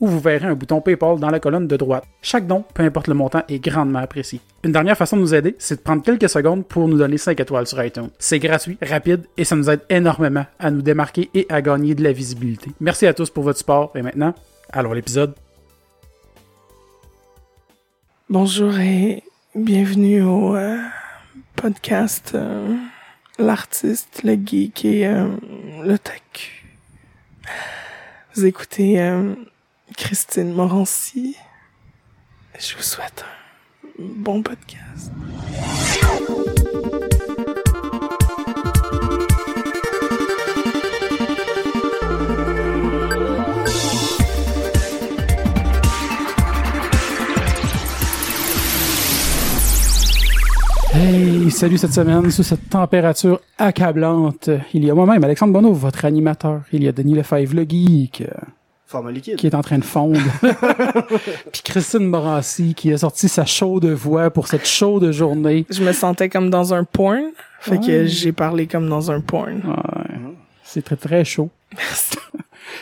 où vous verrez un bouton PayPal dans la colonne de droite. Chaque don, peu importe le montant, est grandement apprécié. Une dernière façon de nous aider, c'est de prendre quelques secondes pour nous donner 5 étoiles sur iTunes. C'est gratuit, rapide et ça nous aide énormément à nous démarquer et à gagner de la visibilité. Merci à tous pour votre support et maintenant, allons à l'épisode. Bonjour et bienvenue au euh, podcast euh, L'artiste, le geek et euh, le tech. Vous écoutez Christine Morancy. Je vous souhaite un bon podcast. Hey, salut cette semaine sous cette température accablante. Il y a moi-même, Alexandre Bonneau, votre animateur. Il y a Denis Lefebvre, le geek, Forme liquide. qui est en train de fondre. Puis Christine Morancy, qui a sorti sa chaude voix pour cette chaude journée. Je me sentais comme dans un porn. Fait que j'ai parlé comme dans un porn. Ouais. C'est très très chaud.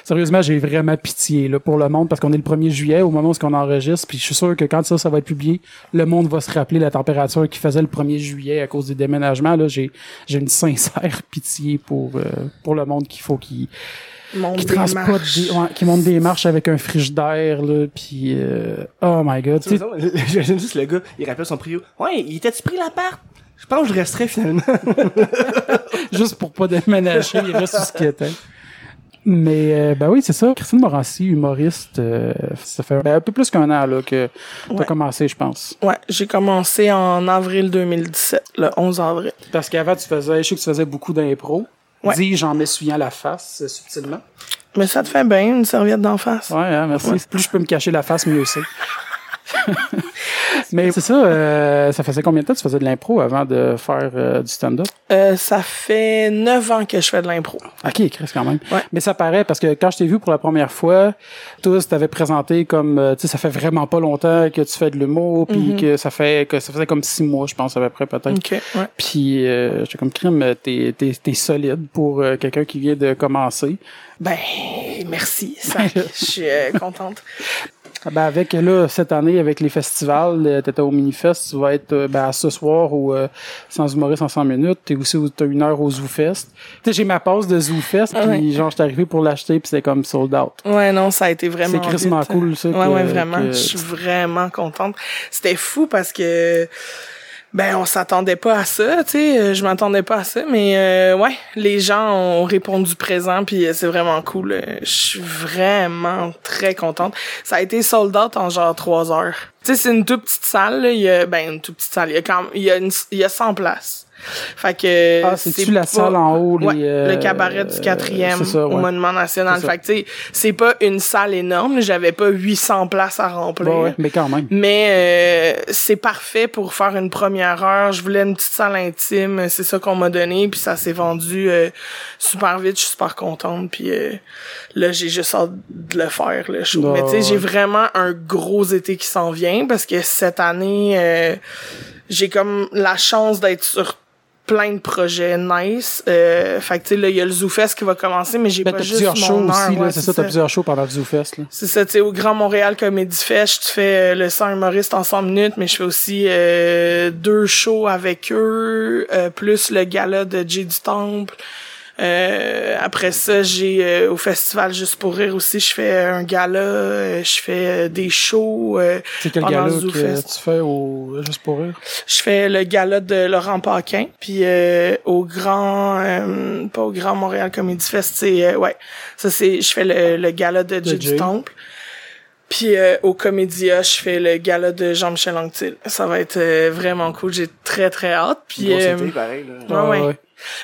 Sérieusement, j'ai vraiment pitié là, pour le monde parce qu'on est le 1er juillet au moment où on enregistre. Puis je suis sûr que quand ça, ça va être publié, le monde va se rappeler la température qu'il faisait le 1er juillet à cause des déménagements. Là, j'ai, j'ai une sincère pitié pour, euh, pour le monde qu'il faut qu'il, Qui transporte des, ouais, qui monte des marches avec un frigidaire là. Puis euh, oh my god. tu J'imagine juste le gars, il rappelle son prio. Ouais, il était-tu pris l'appart? Je pense que je resterais finalement. juste pour pas déménager, il reste ce qu'il était. Mais euh, ben oui, c'est ça. Christine Morancy, humoriste, euh, ça fait ben, un peu plus qu'un an là que t'as Ouais. commencé, je pense. Ouais, j'ai commencé en avril 2017, le 11 avril. Parce qu'avant, tu faisais, je sais que tu faisais beaucoup d'impro. Ouais. Dis-je en m'essuyant la face euh, subtilement. Mais ça te fait bien, une serviette d'en face. Ouais, hein, merci. Plus je peux me cacher la face, mieux c'est. Mais c'est ça, euh, ça faisait combien de temps que tu faisais de l'impro avant de faire euh, du stand-up? Euh, ça fait neuf ans que je fais de l'impro. Ok, Chris, quand même. Ouais. Mais ça paraît parce que quand je t'ai vu pour la première fois, tous t'avais présenté comme, euh, tu sais, ça fait vraiment pas longtemps que tu fais de l'humour, puis que ça fait que ça faisait comme six mois, je pense à peu près peut-être. OK, ouais. Puis euh, j'étais comme crime, t'es t'es t'es solide pour quelqu'un qui vient de commencer. Ben, merci. Ça, je suis contente. Ah Ben avec là cette année avec les festivals, euh, t'étais au Minifest, tu vas être euh, ben, ce soir au euh, Sans humoriste en 100 minutes, t'es aussi au- t'as une heure au ZooFest. Tu sais j'ai ma passe de ZooFest puis Ouais. genre j'étais arrivé pour l'acheter puis c'était comme sold out. Ouais, non, ça a été vraiment C'est crissement cool, ça, Ouais, que- ouais, vraiment. que- Je suis vraiment contente. C'était fou parce que ben on s'attendait pas à ça, tu sais, euh, je m'attendais pas à ça mais euh, ouais, les gens ont répondu présent puis euh, c'est vraiment cool. Euh, Je suis vraiment très contente. Ça a été sold out en genre trois heures. Tu sais, c'est une toute petite salle, il y a ben une toute petite salle, il y a quand il y a une, il y a 100 places. Fait que Ah, c'est-tu la pas- salle en haut, les, Ouais, euh, le cabaret du quatrième ça, au ouais. Monument National. Fait que tu sais, c'est pas une salle énorme, j'avais pas 800 places à remplir. Ouais, ouais, mais quand même. Mais euh, c'est parfait pour faire une première heure. Je voulais une petite salle intime, c'est ça qu'on m'a donné, puis ça s'est vendu euh, super vite. Je suis super contente, puis euh, là j'ai juste hâte de le faire le show. Mais tu sais, j'ai vraiment un gros été qui s'en vient parce que cette année euh, j'ai comme la chance d'être sur plein de projets nice. Euh, fait que tu sais là il y a le ZooFest qui va commencer, mais j'ai Ben, pas juste plusieurs shows mon heure. aussi, là, ouais, c'est ça, t'as plusieurs shows pendant le ZooFest, là. c'est ça, tu sais, au Grand Montréal Comedy Fest, je fais euh, le 100 humoriste en 100 minutes, mais je fais aussi euh, deux shows avec eux, euh, plus le gala de Jay du Temple. Euh, après ça, j'ai euh, au festival Juste pour rire aussi, je fais un gala, euh, je fais euh, des shows. euh, C'est quel gala que tu fais au Juste pour rire? Je fais le gala de Laurent Paquin, puis euh, au grand, euh, pas au Grand Montréal Comedy Fest, c'est euh, ouais, ça c'est, je fais le, le gala de Jay du Temple. Puis euh, au Comédia, je fais le gala de Jean-Michel Anctil. Ça va être euh, vraiment cool. J'ai très très hâte. Puis euh, pareil, là. Ouais, Ah, ouais. ouais.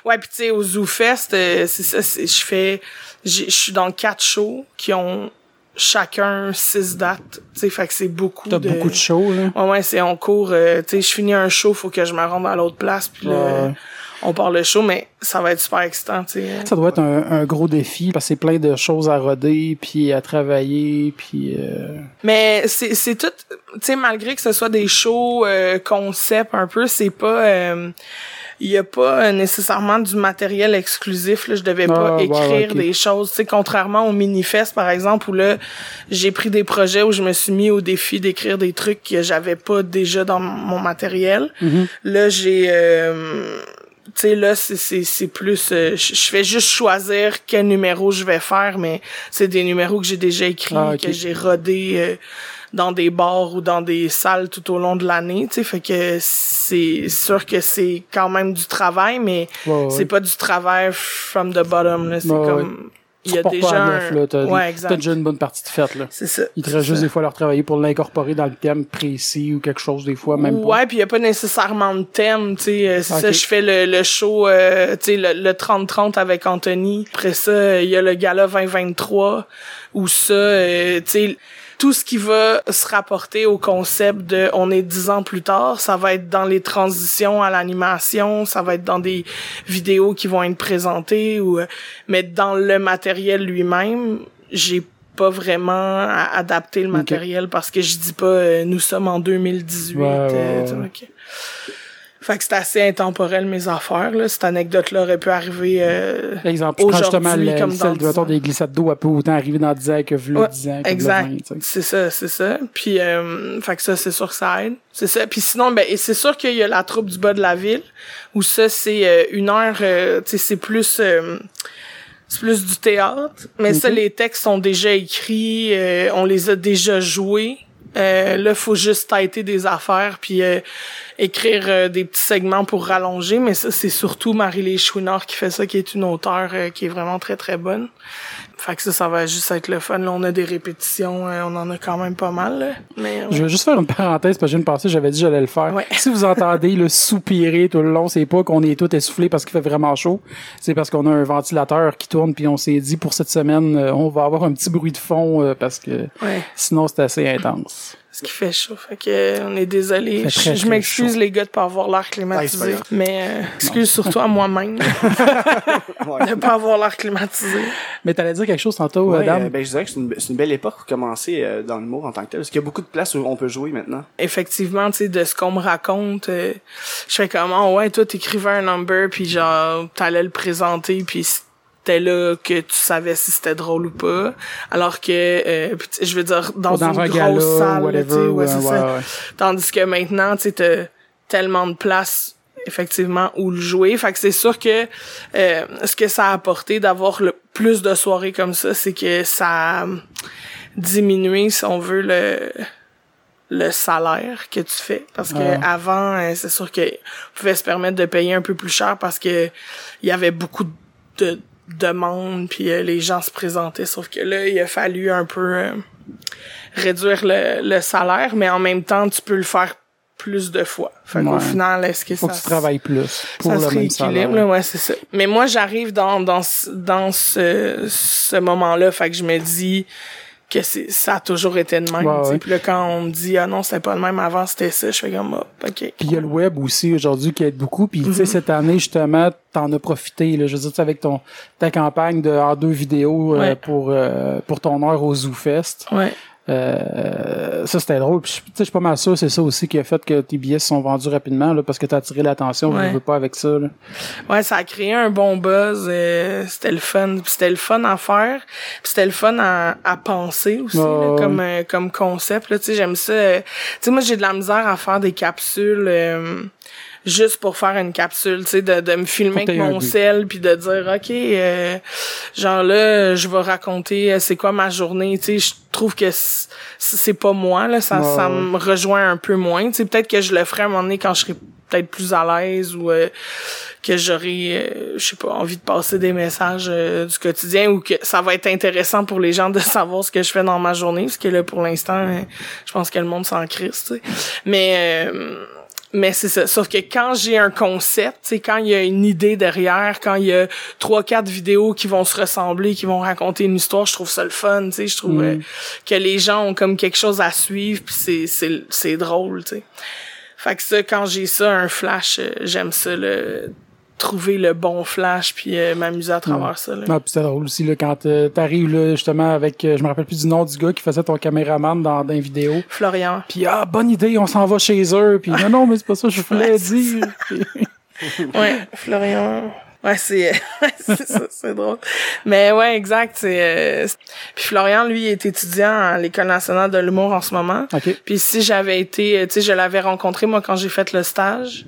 Ouais, puis tu sais, au ZooFest, euh, c'est ça, je fais, j'ai- je suis dans quatre shows qui ont chacun six dates. Tu sais, fait que c'est beaucoup T'as de... beaucoup de shows, là? Ouais, ouais, c'est on court. euh, tu sais, je finis un show, faut que je me rende à l'autre place, puis là, Ouais. on part le show, mais ça va être super excitant, tu sais. Ça doit être un, un gros défi parce que c'est plein de choses à roder, puis à travailler, puis... euh, Mais c'est c'est tout, tu sais, malgré que ce soit des shows euh, concept un peu, c'est pas... il y a pas euh, nécessairement du matériel exclusif là. Je devais pas Ah, écrire ouais, des choses. Tu sais contrairement au Minifest par exemple où là j'ai pris des projets où je me suis mis au défi d'écrire des trucs que j'avais pas déjà dans mon matériel. Mhm. là j'ai euh, tu sais là c'est c'est c'est plus euh, je fais juste choisir quel numéro je vais faire mais c'est des numéros que j'ai déjà écrits Ah, que j'ai rodé euh, dans des bars ou dans des salles tout au long de l'année tu sais fait que c'est sûr que c'est quand même du travail mais ouais, ouais. c'est pas du travail from the bottom là. C'est Ouais, comme il y a déjà pas à un- neuf, là? T'as, ouais t'as exact déjà une bonne partie de faite, là. c'est ça Il te reste juste ça. des fois à leur travailler pour l'incorporer dans le thème précis ou quelque chose, des fois, même pas. Ouais, puis il y a pas nécessairement de thème, tu sais, euh, c'est ça je fais le, le show euh, tu sais le, le 30-30 avec Anthony. Après ça, il y a le gala 2023 où ça euh, tu sais tout ce qui va se rapporter au concept de on est dix ans plus tard, ça va être dans les transitions à l'animation, ça va être dans des vidéos qui vont être présentées ou euh, mais dans le matériel lui-même, j'ai pas vraiment à adapter le matériel parce que je dis pas euh, nous sommes en 2018 Ouais, ouais, euh, ouais. Fait que c'est assez intemporel mes affaires là, cette anecdote là aurait pu arriver euh, Exemple, prends justement Aujourd'hui, le, comme celle dans de, 10 mettons, ans. des glissades d'eau, elle peut autant arriver dans 10 ans que v'là Ouais, 10 ans, que exact. 20, tu sais. C'est ça, c'est ça. Puis, euh, fait que ça, c'est sûr que ça aide. C'est ça. Puis sinon, ben, c'est sûr qu'il y a la troupe du bas de la ville, où ça, c'est euh, une heure, euh, tu sais, c'est plus... euh, c'est plus du théâtre, mais ça, Ok. les textes sont déjà écrits, euh, on les a déjà joués. Euh, là, faut juste têter des affaires puis euh, écrire euh, des petits segments pour rallonger, mais ça, c'est surtout Marie-Lé Chouinard qui fait ça, qui est une auteure euh, qui est vraiment très, très bonne. Fait que ça, ça va juste être le fun. Là, on a des répétitions, euh, on en a quand même pas mal, là. Mais, Je vais juste faire une parenthèse parce que j'ai une passée, j'avais dit que j'allais le faire. Ouais. Si vous entendez le soupirer tout le long, c'est pas qu'on est tout essoufflé parce qu'il fait vraiment chaud. C'est parce qu'on a un ventilateur qui tourne puis on s'est dit pour cette semaine, euh, on va avoir un petit bruit de fond euh, parce que ouais, sinon c'est assez intense. Ce qui fait chaud. Fait que, on est désolé. Je, m'excuse, les gars, de pas avoir l'air Ah, climatisé. mais, euh, excuse surtout à moi-même Ouais. de pas avoir l'air climatisé. Mais t'allais dire quelque chose tantôt, Ouais, euh, Dame? euh, ben, je dirais que c'est une, belle époque pour commencer euh, dans l'humour en tant que tel. Parce qu'il y a beaucoup de places où on peut jouer maintenant. effectivement, tu sais, de ce qu'on me raconte, euh, je fais comment, ouais, toi, t'écrivais un number, puis genre, t'allais le présenter, puis là que tu savais si c'était drôle ou pas. Alors que, euh, je veux dire, dans, dans une un grosse gala, salle, whatever. ouais, ouais, c'est ouais, ça. ouais. Tandis que maintenant, tu sais, tellement de place effectivement où le jouer. Fait que c'est sûr que euh, ce que ça a apporté d'avoir le plus de soirées comme ça, c'est que ça a diminué, si on veut, le le salaire que tu fais parce que Ah. avant euh, c'est sûr que pouvait se permettre de payer un peu plus cher parce que il y avait beaucoup de demandes puis euh, les gens se présentaient sauf que là il a fallu un peu euh, réduire le, le salaire mais en même temps tu peux le faire plus de fois fait qu'au Ouais. final est-ce que Faut ça que tu travailles plus pour ça le se même salaire. là, ouais, c'est ça. Mais moi, j'arrive dans, dans, ce- dans ce, ce moment-là, fait que je me dis que c'est, ça a toujours été de même. Ouais, ouais. Puis là, quand on me dit, ah non, c'était pas le même avant, c'était ça, je fais comme, oh, ok. Puis il y a le web aussi aujourd'hui qui aide beaucoup. Puis tu sais, Mhm. cette année, justement, t'en as profité. Là, je veux dire, avec ton ta campagne de en deux vidéos euh, pour euh, pour ton heure au Zoo Fest. Ouais. Euh, ça c'était drôle. Puis je- tu sais, je suis pas mal sûr, c'est ça aussi qui a fait que tes billets se sont vendus rapidement là, parce que t'as attiré l'attention. Ouais. Je veux pas avec ça. Là. Ouais, ça a créé un bon buzz. euh, c'était le fun. C'était le fun à faire. C'était le fun à, à penser aussi, là, comme euh, comme concept. Là, tu sais, j'aime ça. euh, tu sais, moi, j'ai de la misère à faire des capsules. Juste pour faire une capsule, tu sais, de, de me filmer avec mon sel puis de dire ok, euh, genre là, je vais raconter euh, c'est quoi ma journée, tu sais, je trouve que c'est pas moi là, ça ça me rejoint un peu moins, tu sais, peut-être que je le ferai à un moment donné quand je serai peut-être plus à l'aise ou euh, que j'aurai euh, je sais pas envie de passer des messages euh, du quotidien ou que ça va être intéressant pour les gens de savoir ce que je fais dans ma journée parce que là pour l'instant je pense que le monde s'en crisse tu sais. Mais euh, Mais c'est ça. Sauf que quand j'ai un concept, c'est quand il y a une idée derrière, quand il y a trois, quatre vidéos qui vont se ressembler, qui vont raconter une histoire, je trouve ça le fun, tu sais. Je trouve Mm. euh, que les gens ont comme quelque chose à suivre, puis c'est, c'est, c'est drôle, tu sais. Fait que ça, quand j'ai ça, un flash, euh, j'aime ça, le, trouver le bon flash, puis euh, m'amuser à travers ça, là. Ah, puis c'était drôle aussi là, quand euh, t'arrives là, justement avec, euh, je me rappelle plus du nom du gars qui faisait ton caméraman dans, dans une vidéo. Florian. Puis ah bonne idée, on s'en va chez eux. Puis non non mais c'est pas ça que je voulais c'est dire. Ouais, Florian. Ouais, c'est c'est ça, c'est drôle. Mais ouais, exact, c'est euh, puis Florian lui est étudiant à l'École nationale de l'humour en ce moment. ok. Puis si j'avais été, euh, tu sais, je l'avais rencontré moi quand j'ai fait le stage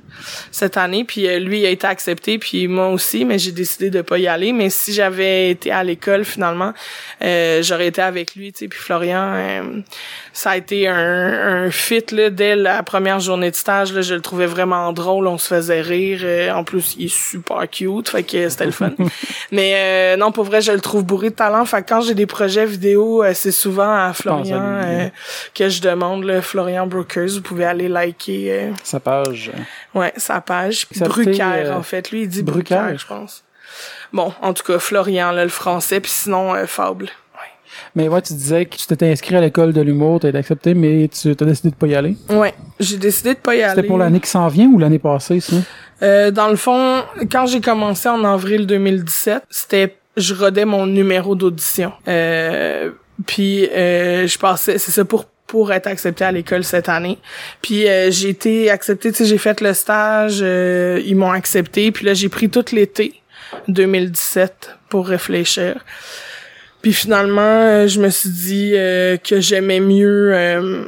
cette année, puis euh, lui il a été accepté, puis moi aussi, mais j'ai décidé de pas y aller. Mais si j'avais été à l'école finalement, euh, j'aurais été avec lui, tu sais. Puis Florian, euh, ça a été un, un fit là dès la première journée de stage. Là, je le trouvais vraiment drôle, on se faisait rire. euh, en plus, il est super cute, fait que c'était le fun. mais euh, non, pour vrai, je le trouve bourré de talent. Fait que quand j'ai des projets vidéo, euh, c'est souvent à Florian euh, que je demande. Là, Florian Brokers, vous pouvez aller liker. euh, Sa page. Ouais, sa page. Brucaire, euh, en fait. Lui, il dit Brucaire? Je pense. Bon, en tout cas, Florian, là, le français, puis sinon, Fable. Mais ouais, tu disais que tu t'étais inscrit à l'école de l'humour, t'as été accepté, mais tu as décidé de pas y aller. Ouais, j'ai décidé de pas y aller. C'était pour l'année qui s'en vient ou l'année passée, ça? Euh, dans le fond, quand j'ai commencé en avril 2017, c'était je rodais mon numéro d'audition. Euh, puis euh, je passais, c'est ça pour pour être accepté à l'école cette année. Puis euh, j'ai été accepté, tu sais, j'ai fait le stage, euh, ils m'ont accepté, puis là j'ai pris tout l'été 2017 pour réfléchir. Puis finalement, euh, je me suis dit euh, que j'aimais mieux euh,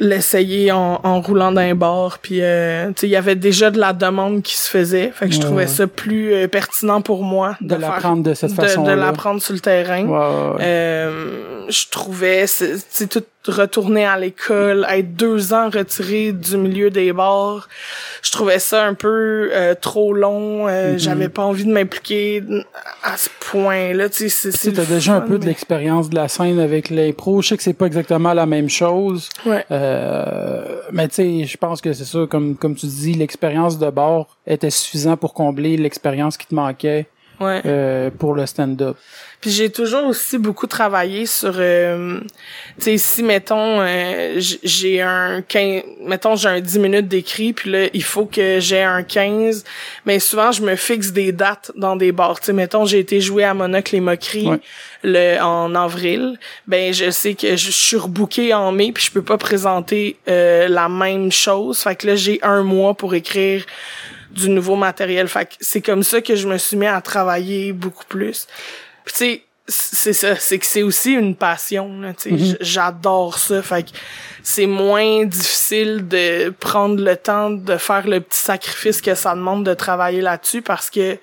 l'essayer en, en roulant d'un bar. Puis, euh, tu sais, il y avait déjà de la demande qui se faisait. Fait que je Ouais, trouvais ouais. ça plus euh, pertinent pour moi De l'apprendre de cette façon-là. De l'apprendre sur le terrain. Ouais, ouais, ouais. Euh, je trouvais, c'est c'est tout retourner à l'école, être deux ans retiré du milieu des bars. Je trouvais ça un peu euh, trop long. euh, Mhm. J'avais pas envie de m'impliquer à ce point-là. Tu sais, t'as déjà un peu de l'expérience de la scène avec l'impro. Je sais que c'est pas exactement la même chose. Ouais. Euh, mais tu sais, je pense que c'est ça, comme, comme tu dis, l'expérience de bord était suffisant pour combler l'expérience qui te manquait Ouais. euh, pour le stand-up. Puis j'ai toujours aussi beaucoup travaillé sur euh, tu sais si mettons euh, j'ai un 15 mettons j'ai un 10 minutes d'écrit puis là il faut que j'ai un 15 mais souvent je me fixe des dates dans des bars tu sais mettons j'ai été jouer à Monocle les moqueries Ouais. le en avril ben je sais que je suis rebooké en mai puis je peux pas présenter euh, la même chose fait que là j'ai un mois pour écrire du nouveau matériel. Fait que c'est comme ça que je me suis mis à travailler beaucoup plus. Puis tu sais, c'est ça, c'est que c'est aussi une passion, là, tu sais. J- J'adore ça. Fait que c'est moins difficile de prendre le temps de faire le petit sacrifice que ça demande de travailler là-dessus parce que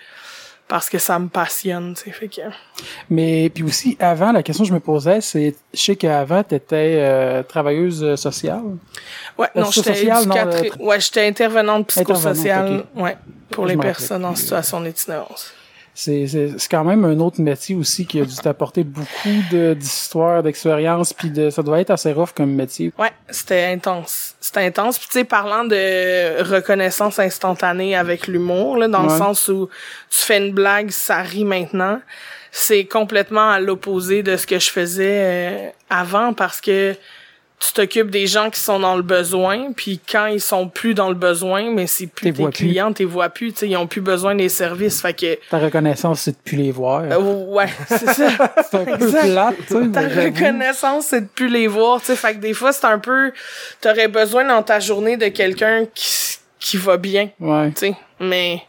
parce que ça me passionne, tu sais. Fait que Mais puis aussi, avant, la question que je me posais, c'est, je sais qu'avant, t'étais euh, travailleuse euh, sociale. Ouais, Euh, non, j'étais non, euh, Ouais, j'étais intervenante psychosociale, Intervenante, ouais, pour Je les personnes en situation d'itinérance. C'est, c'est, c'est quand même un autre métier aussi qui a dû t'apporter beaucoup de, d'histoires, d'expériences, puis de, ça doit être assez rough comme métier. Ouais, c'était intense. C'était intense. Puis tu sais, parlant de reconnaissance instantanée avec l'humour, là, dans le sens où tu fais une blague, ça rit maintenant, c'est complètement à l'opposé de ce que je faisais euh, avant parce que tu t'occupes des gens qui sont dans le besoin, puis quand ils sont plus dans le besoin, mais c'est plus T'es clients, t'es vois plus, tu ils ont plus besoin des services. Fait que Ta reconnaissance, c'est de plus les voir. euh, ouais, c'est ça. c'est un peu plate, tu sais. Ta reconnaissance, c'est de plus les voir, tu. Fait que des fois, c'est un peu, t'aurais besoin dans ta journée de quelqu'un qui, qui va bien, Ouais. tu sais. Mais,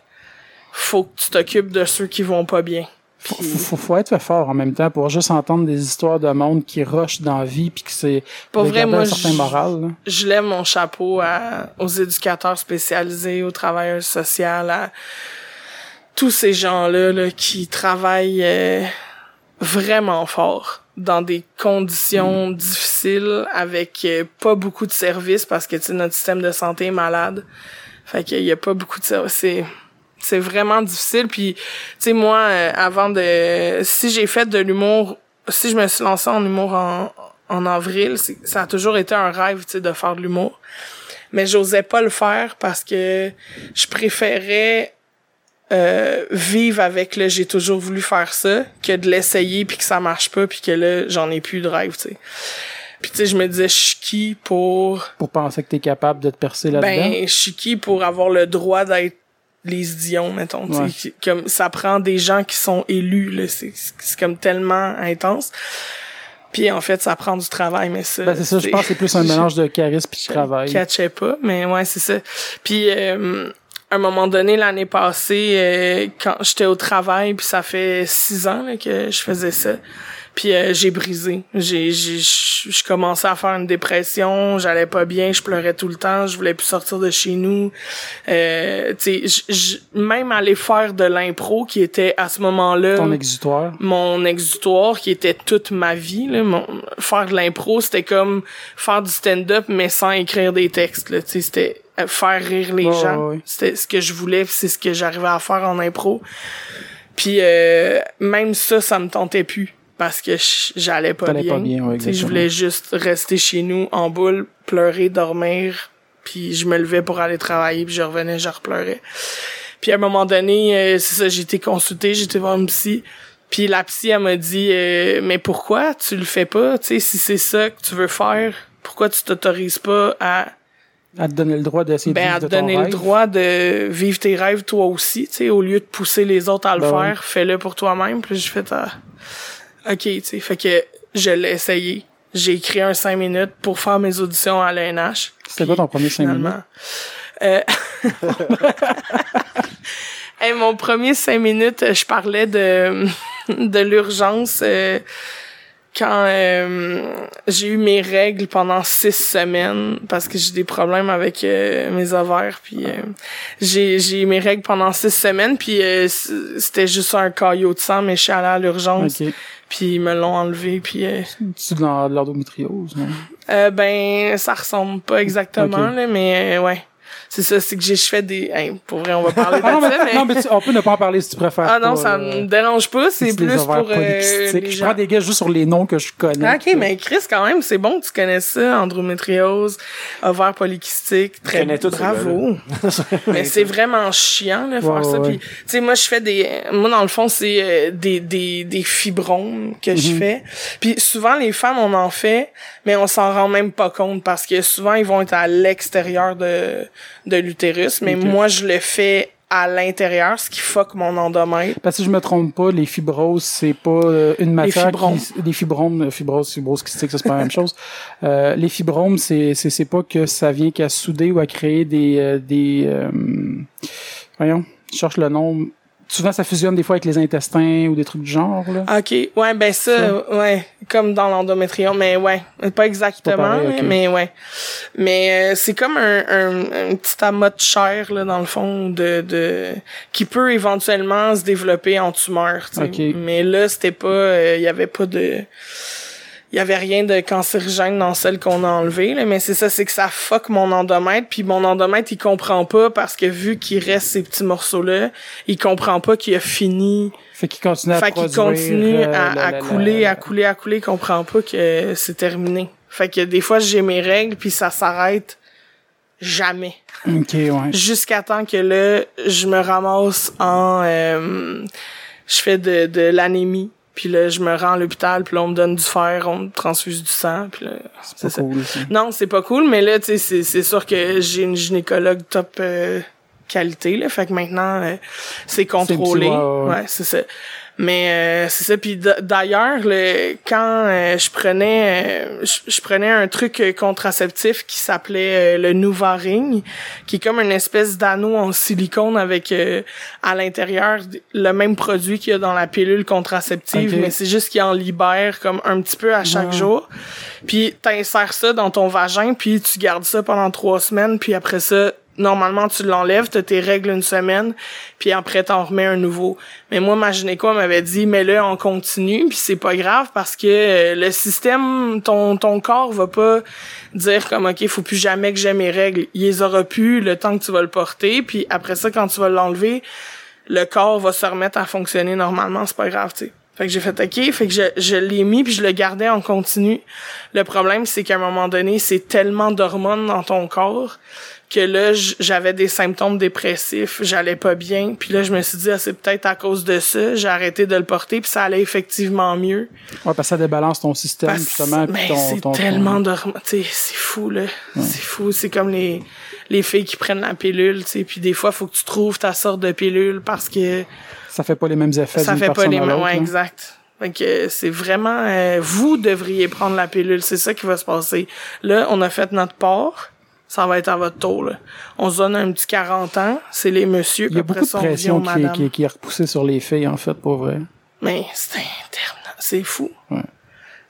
faut que tu t'occupes de ceux qui vont pas bien. Faut, faut, faut être fort en même temps pour juste entendre des histoires de monde qui rushent dans la vie puis que c'est de vrai, moi, un certain moral. là. Je lève mon chapeau à, aux éducateurs spécialisés, aux travailleurs sociaux, à tous ces gens-là, là, qui travaillent euh, vraiment fort dans des conditions difficiles avec euh, pas beaucoup de services parce que tu sais, notre système de santé est malade. Fait qu'il y a pas beaucoup de services. C'est vraiment difficile. Puis tu sais moi euh, avant de si j'ai fait de l'humour si je me suis lancée en humour en en avril ça a toujours été un rêve tu sais de faire de l'humour. Mais j'osais pas le faire parce que je préférais euh, vivre avec le j'ai toujours voulu faire ça que de l'essayer puis que ça marche pas puis que là j'en ai plus de rêve tu sais. Puis tu sais je me disais je suis qui pour Pour penser que t'es capable de te percer là-dedans? ben je suis qui pour avoir le droit d'être les Dion mettons Ouais. qui- comme ça prend des gens qui sont élus là c'est c'est comme tellement intense puis en fait ça prend du travail mais ça Ben, c'est ça, je pense que c'est plus un mélange de charisme puis de travail. je catchais pas, mais ouais, c'est ça. Puis euh, à un moment donné, l'année passée, euh, quand j'étais au travail, puis ça fait six ans là, que je faisais ça. Puis euh, j'ai brisé. J'ai j'ai je commençais à faire une dépression, j'allais pas bien, je pleurais tout le temps, je voulais plus sortir de chez nous. Euh, tu sais, même aller faire de l'impro qui était à ce moment-là Ton exutoire. mon exutoire qui était toute ma vie là mon faire de l'impro c'était comme faire du stand-up mais sans écrire des textes là tu sais c'était euh, faire rire les gens ouais. c'était ce que je voulais c'est ce que j'arrivais à faire en impro puis euh, même ça ça me tentait plus parce que je- j'allais pas bien, pas bien, ouais, je voulais juste rester chez nous en boule pleurer dormir puis je me levais pour aller travailler puis je revenais je repleurais puis à un moment donné, euh, c'est ça, j'ai été consultée, été voir une psy. Puis la psy, elle m'a dit, euh, mais pourquoi tu le fais pas? Tu sais, si c'est ça que tu veux faire, pourquoi tu t'autorises pas à, À te donner le droit d'essayer de ben, vivre à te de ton donner le droit de vivre tes rêves toi aussi, tu sais, au lieu de pousser les autres à le Ben faire, fais-le pour toi-même. Puis j'ai fait, ah, ok, tu sais, fait que je l'ai essayé. J'ai écrit un 5 minutes pour faire mes auditions à l'ENH. C'était quoi ton premier cinq minutes? finalement. Euh, hey, mon premier cinq minutes, je parlais de, de l'urgence euh, quand euh, j'ai eu mes règles pendant six semaines parce que j'ai des problèmes avec euh, mes ovaires puis euh, j'ai j'ai eu mes règles pendant six semaines puis euh, c'était juste un caillot de sang mais je suis allée à l'urgence Ok. puis ils me l'ont enlevé puis euh, Tu dans de l'endométriose, non? euh, ben, ça ressemble pas exactement, là, mais euh, ouais. C'est ça, c'est que j'ai je fais des... Hey, pour vrai, on va parler de Ah non, ça, mais, non, mais tu- on peut ne pas en parler si tu préfères. ah non, pas, ça euh, me dérange pas, c'est plus pour euh, Je prends des gars juste sur les noms que je connais. Ah, ok, mais Chris, quand même, c'est bon que tu connaisses ça, endométriose, ovaire polykystique, très connais tout, ce bravo. mais c'est vraiment chiant, là, faire Ouais, ça. ouais. Puis, tu sais, moi, je fais des, moi, dans le fond, c'est euh, des, des, des fibromes que Mhm. je fais. Puis souvent, les femmes, on en fait, mais on s'en rend même pas compte parce que souvent, ils vont être à l'extérieur de, de l'utérus. Mais moi, je le fais à l'intérieur, ce qui fuck mon endomètre. Parce que si je me trompe pas, les fibroses, c'est pas euh, une matière fibromes. qui... Les fibromes, euh, fibrose, fibrose kystique, ça c'est pas la même chose. Euh, les fibromes, c'est, c'est, c'est pas que ça vient qu'à souder ou à créer des... euh, des euh, voyons, je cherche le nom. Souvent, ça fusionne des fois avec les intestins ou des trucs du genre, là. OK. Ouais, ben ça, ouais, comme dans l'endométriome, mais ouais, pas exactement, pareil, mais- ouais. Mais euh, c'est comme un, un, un petit amas de chair là dans le fond de de qui peut éventuellement se développer en tumeur, tu sais. Ok. Mais là, c'était pas il y avait pas de il y avait rien de cancérigène dans celle qu'on a enlevée là, mais c'est ça c'est que ça fuck mon endomètre puis mon endomètre il comprend pas parce que vu qu'il reste ces petits morceaux là, il comprend pas qu'il a fini Fait qu'il continue à fait qu'il continue euh, à, la- à la- couler, à couler, à couler, il comprend pas que c'est terminé. Fait que des fois, j'ai mes règles, puis ça s'arrête jamais. Ok, ouais. Jusqu'à temps que là, je me ramasse en... euh, je fais de, de l'anémie, puis là, je me rends à l'hôpital, puis là, on me donne du fer, on me transfuse du sang, puis là, C'est ça. cool, ça. Non, c'est pas cool, mais là, tu sais, c'est, c'est sûr que j'ai une gynécologue top euh, qualité, là. Fait que maintenant, euh, c'est contrôlé. Petit- ouais, c'est ça. Mais euh, c'est ça. Puis d'ailleurs, le, quand euh, je prenais, euh, je, je prenais un truc contraceptif qui s'appelait le Nuvaring, qui est comme une espèce d'anneau en silicone avec euh, à l'intérieur le même produit qu'il y a dans la pilule contraceptive, mais c'est juste qu'il en libère comme un petit peu à chaque jour. Puis t'insères ça dans ton vagin, puis tu gardes ça pendant trois semaines, puis après ça, normalement tu l'enlèves, t'as tes règles une semaine, puis après t'en remets un nouveau. Mais moi, ma gynéco m'avait dit, mais là on continue, puis c'est pas grave parce que euh, le système, ton ton corps va pas dire comme ok, faut plus jamais que j'ai mes règles. Il les aura plus le temps que tu vas le porter, puis après ça quand tu vas l'enlever, le corps va se remettre à fonctionner normalement, c'est pas grave, tu sais. Fait que j'ai fait OK, fait que je, je l'ai mis puis je le gardais en continu. Le problème, c'est qu'à un moment donné, c'est tellement d'hormones dans ton corps que là, j'avais des symptômes dépressifs, j'allais pas bien. Puis là, je me suis dit, ah, c'est peut-être à cause de ça. J'ai arrêté de le porter puis ça allait effectivement mieux. Ouais, parce que ça débalance ton système, Parce- justement. puis ton, c'est ton- tellement. Tu sais, c'est fou, là. C'est fou. C'est comme les, les filles qui prennent la pilule, tu sais. Puis des fois, faut que tu trouves ta sorte de pilule parce que Ça fait pas les mêmes effets ça fait pas les mêmes. Ouais, exact. Euh, c'est vraiment euh, vous devriez prendre la pilule, c'est ça qui va se passer. Là, on a fait notre part. Ça va être à votre tour. Là. On se donne un petit 40 ans, c'est les messieurs, Il y a beaucoup de pression qui, madames. qui, qui est repoussée sur les filles, en fait, pour vrai. Mais c'est interminable. C'est fou. Ouais.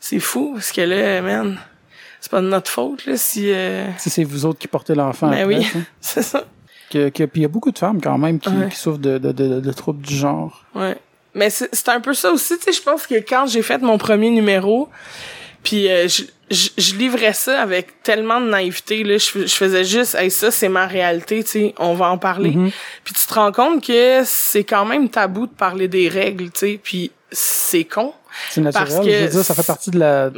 C'est fou, parce que là, man, c'est pas de notre faute, là, si... euh, Si c'est vous autres qui portez l'enfant. Ben après, oui, sais. c'est ça. Que, que, puis il y a beaucoup de femmes, quand même, qui, Ouais. qui souffrent de, de, de, de troubles du genre. Ouais. Mais c'est c'est un peu ça aussi, tu sais, je pense que quand j'ai fait mon premier numéro, puis euh, je, livrais ça avec tellement de naïveté, là, je, fais- je faisais juste, hey, ça, c'est ma réalité, tu sais, on va en parler. Mhm. Puis tu te rends compte que c'est quand même tabou de parler des règles, tu sais, puis c'est con. C'est naturel. Parce que je veux dire, ça fait partie de la,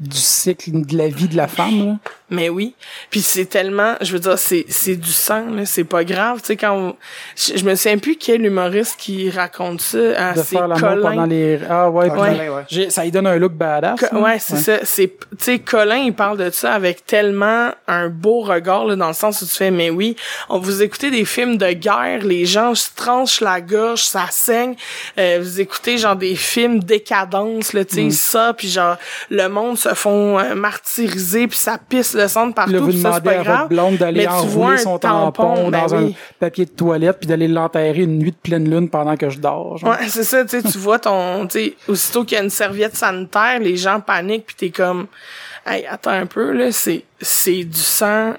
du cycle de la vie de la femme, là. Mais oui. Puis c'est tellement, je veux dire, c'est c'est du sang, là, c'est pas grave. Tu sais, quand on- je, je me souviens plus quel humoriste qui raconte ça à De ses faire collègues. pendant les... Ah ouais, Ah, puis- Colin, ouais. j'ai- ça lui donne un look badass. Co- hein. ouais, c'est ça. C'est, tu sais, Colin, il parle de ça avec tellement un beau regard, là, dans le sens où tu fais, mais oui, on vous écoutez des films de guerre, les gens se tranchent la gorge, ça saigne. Euh, vous écoutez, genre, des films décadence, là, tu sais, Mm. ça, puis genre, le monde se font euh, martyriser, puis ça pisse le sang Puis là, partout, vous puis ça, demandez pas à grave. votre blonde d'aller enrouler son tampon, tampon ben dans un papier de toilette puis d'aller l'enterrer une nuit de pleine lune pendant que je dors. genre. Ouais, c'est ça, tu sais, tu vois ton, tu sais, aussitôt qu'il y a une serviette sanitaire, les gens paniquent puis t'es comme, hey, attends un peu, là, c'est, c'est du sang.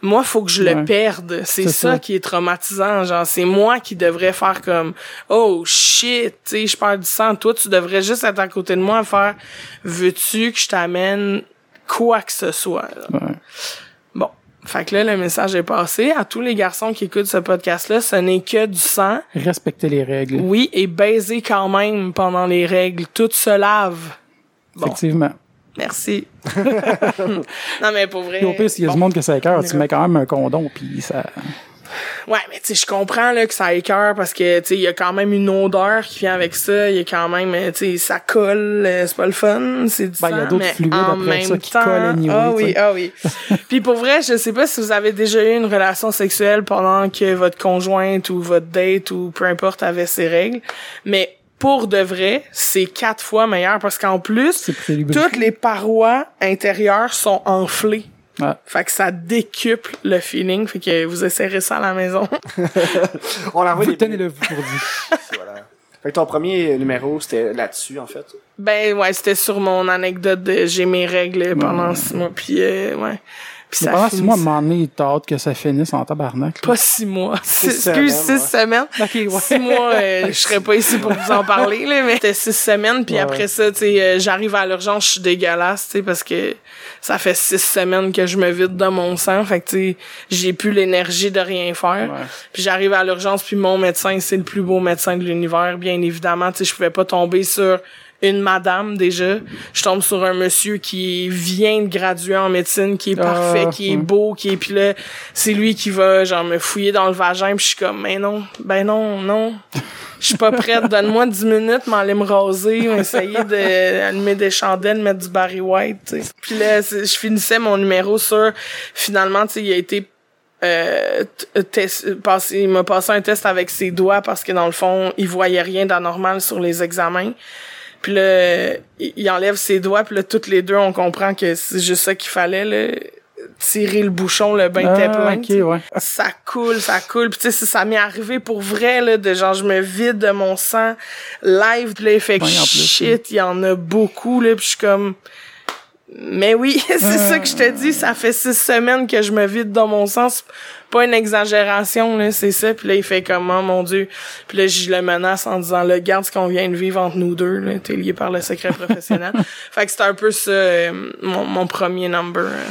Moi, faut que je le Ouais. perde. C'est ça, ça. qui est traumatisant. Genre, c'est moi qui devrais faire comme, oh shit, tu sais, je perds du sang. Toi, tu devrais juste être à côté de moi à faire, veux-tu que je t'amène quoi que ce soit? Ouais. Bon. Fait que là, le message est passé. À tous les garçons qui écoutent ce podcast-là, ce n'est que du sang. Respecter les règles. Oui, et baiser quand même pendant les règles. Tout se lave. Bon, Effectivement. Merci. non, mais pour vrai. Puis au pire, s'il y a bon. du monde que ça écœure, tu mets quand même un condom, puis ça... Ouais, mais tu sais, je comprends là, que ça écœure parce que, tu sais, il y a quand même une odeur qui vient avec ça. Il y a quand même, euh, tu sais, ça colle. euh, c'est pas le fun. C'est du Ben, il y a sang, d'autres mais fluides en après même ça qui temps, collent anyway, Ah oui, ah oui. Puis pour vrai, je sais pas si vous avez déjà eu une relation sexuelle pendant que votre conjointe ou votre date ou peu importe avait ses règles. Mais pour de vrai, c'est quatre fois meilleur parce qu'en plus, toutes les parois intérieures sont enflées. Ouais. Fait que ça décuple le feeling. Fait que vous essayerez ça à la maison. On envoie Vous tenez-le vous pour dire. Voilà. Fait que ton premier numéro, c'était là-dessus, en fait? Ben ouais, c'était sur mon anecdote de j'ai mes règles pendant six mois. Puis euh, ouais. Puis ça pendant six mois, à un moment donné, t'as hâte que ça finisse en tabarnak. là. Pas six mois. Six Six- Excuse, semaines, six semaines. Ouais. Six mois, euh, je serais pas ici pour vous en parler, là, mais c'était six semaines, puis Ouais, après ça, tu sais, euh, j'arrive à l'urgence, je suis dégueulasse, tu sais, parce que ça fait six semaines que je me vide de mon sang, fait que, tu sais, j'ai plus l'énergie de rien faire. Ouais. Puis j'arrive à l'urgence, puis mon médecin, c'est le plus beau médecin de l'univers, bien évidemment, tu sais, je pouvais pas tomber sur une madame déjà. Je tombe sur un monsieur qui vient de graduer en médecine, qui est Ah, parfait, qui est beau, qui est puis là, c'est lui qui va genre me fouiller dans le vagin, puis je suis comme mais non, ben non, non. Je suis pas prête, donne-moi 10 minutes, m'aller me raser, essayer d'allumer des chandelles, mettre du Barry White, tu sais. Puis là, je finissais mon numéro sur finalement, tu sais, il a été euh, test- passé- il m'a passé un test avec ses doigts parce que dans le fond, il voyait rien d'anormal sur les examens. Puis là, il enlève ses doigts, puis là, toutes les deux, on comprend que c'est juste ça qu'il fallait, là. Tirer le bouchon, le bain était Ah, plein. ouais. Ça coule, ça coule. Puis tu sais, ça- m'est arrivé pour vrai, là, de genre, je me vide de mon sang live, puis là, il fait que shit, il y en a beaucoup, là, puis je suis comme... Mais oui, c'est ça que je te dis, ça fait six semaines que je me vide dans mon. C'est pas une exagération, là, c'est ça. Puis là, il fait comment, mon Dieu. Puis là, je le menace en disant, là, garde ce qu'on vient de vivre entre nous deux, là, t'es lié par le secret professionnel. fait que c'était un peu ça, euh, mon, mon premier number euh,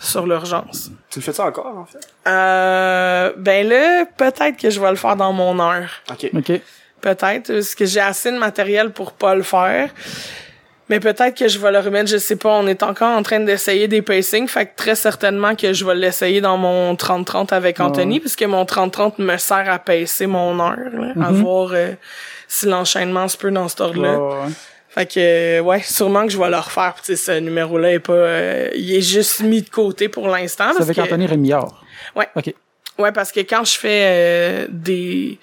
sur l'urgence. Tu le fais ça encore, en fait? Euh, ben là, peut-être que je vais le faire dans mon heure. Ok. OK. peut-être, parce que j'ai assez de matériel pour pas le faire. Mais peut-être que je vais le remettre, je sais pas, on est encore en train d'essayer des pacings, fait que très certainement que je vais l'essayer dans mon 30-30 avec Anthony, puisque mon 30-30 me sert à pacer mon heure, là, à voir euh, si l'enchaînement se peut dans ce ordre-là. Fait que euh, ouais, sûrement que je vais le refaire. Puis, tu sais, ce numéro-là est pas, euh, il est juste mis de côté pour l'instant. C'est avec que- Anthony Rémillard. Ouais. OK. Ouais, parce que quand je fais euh, des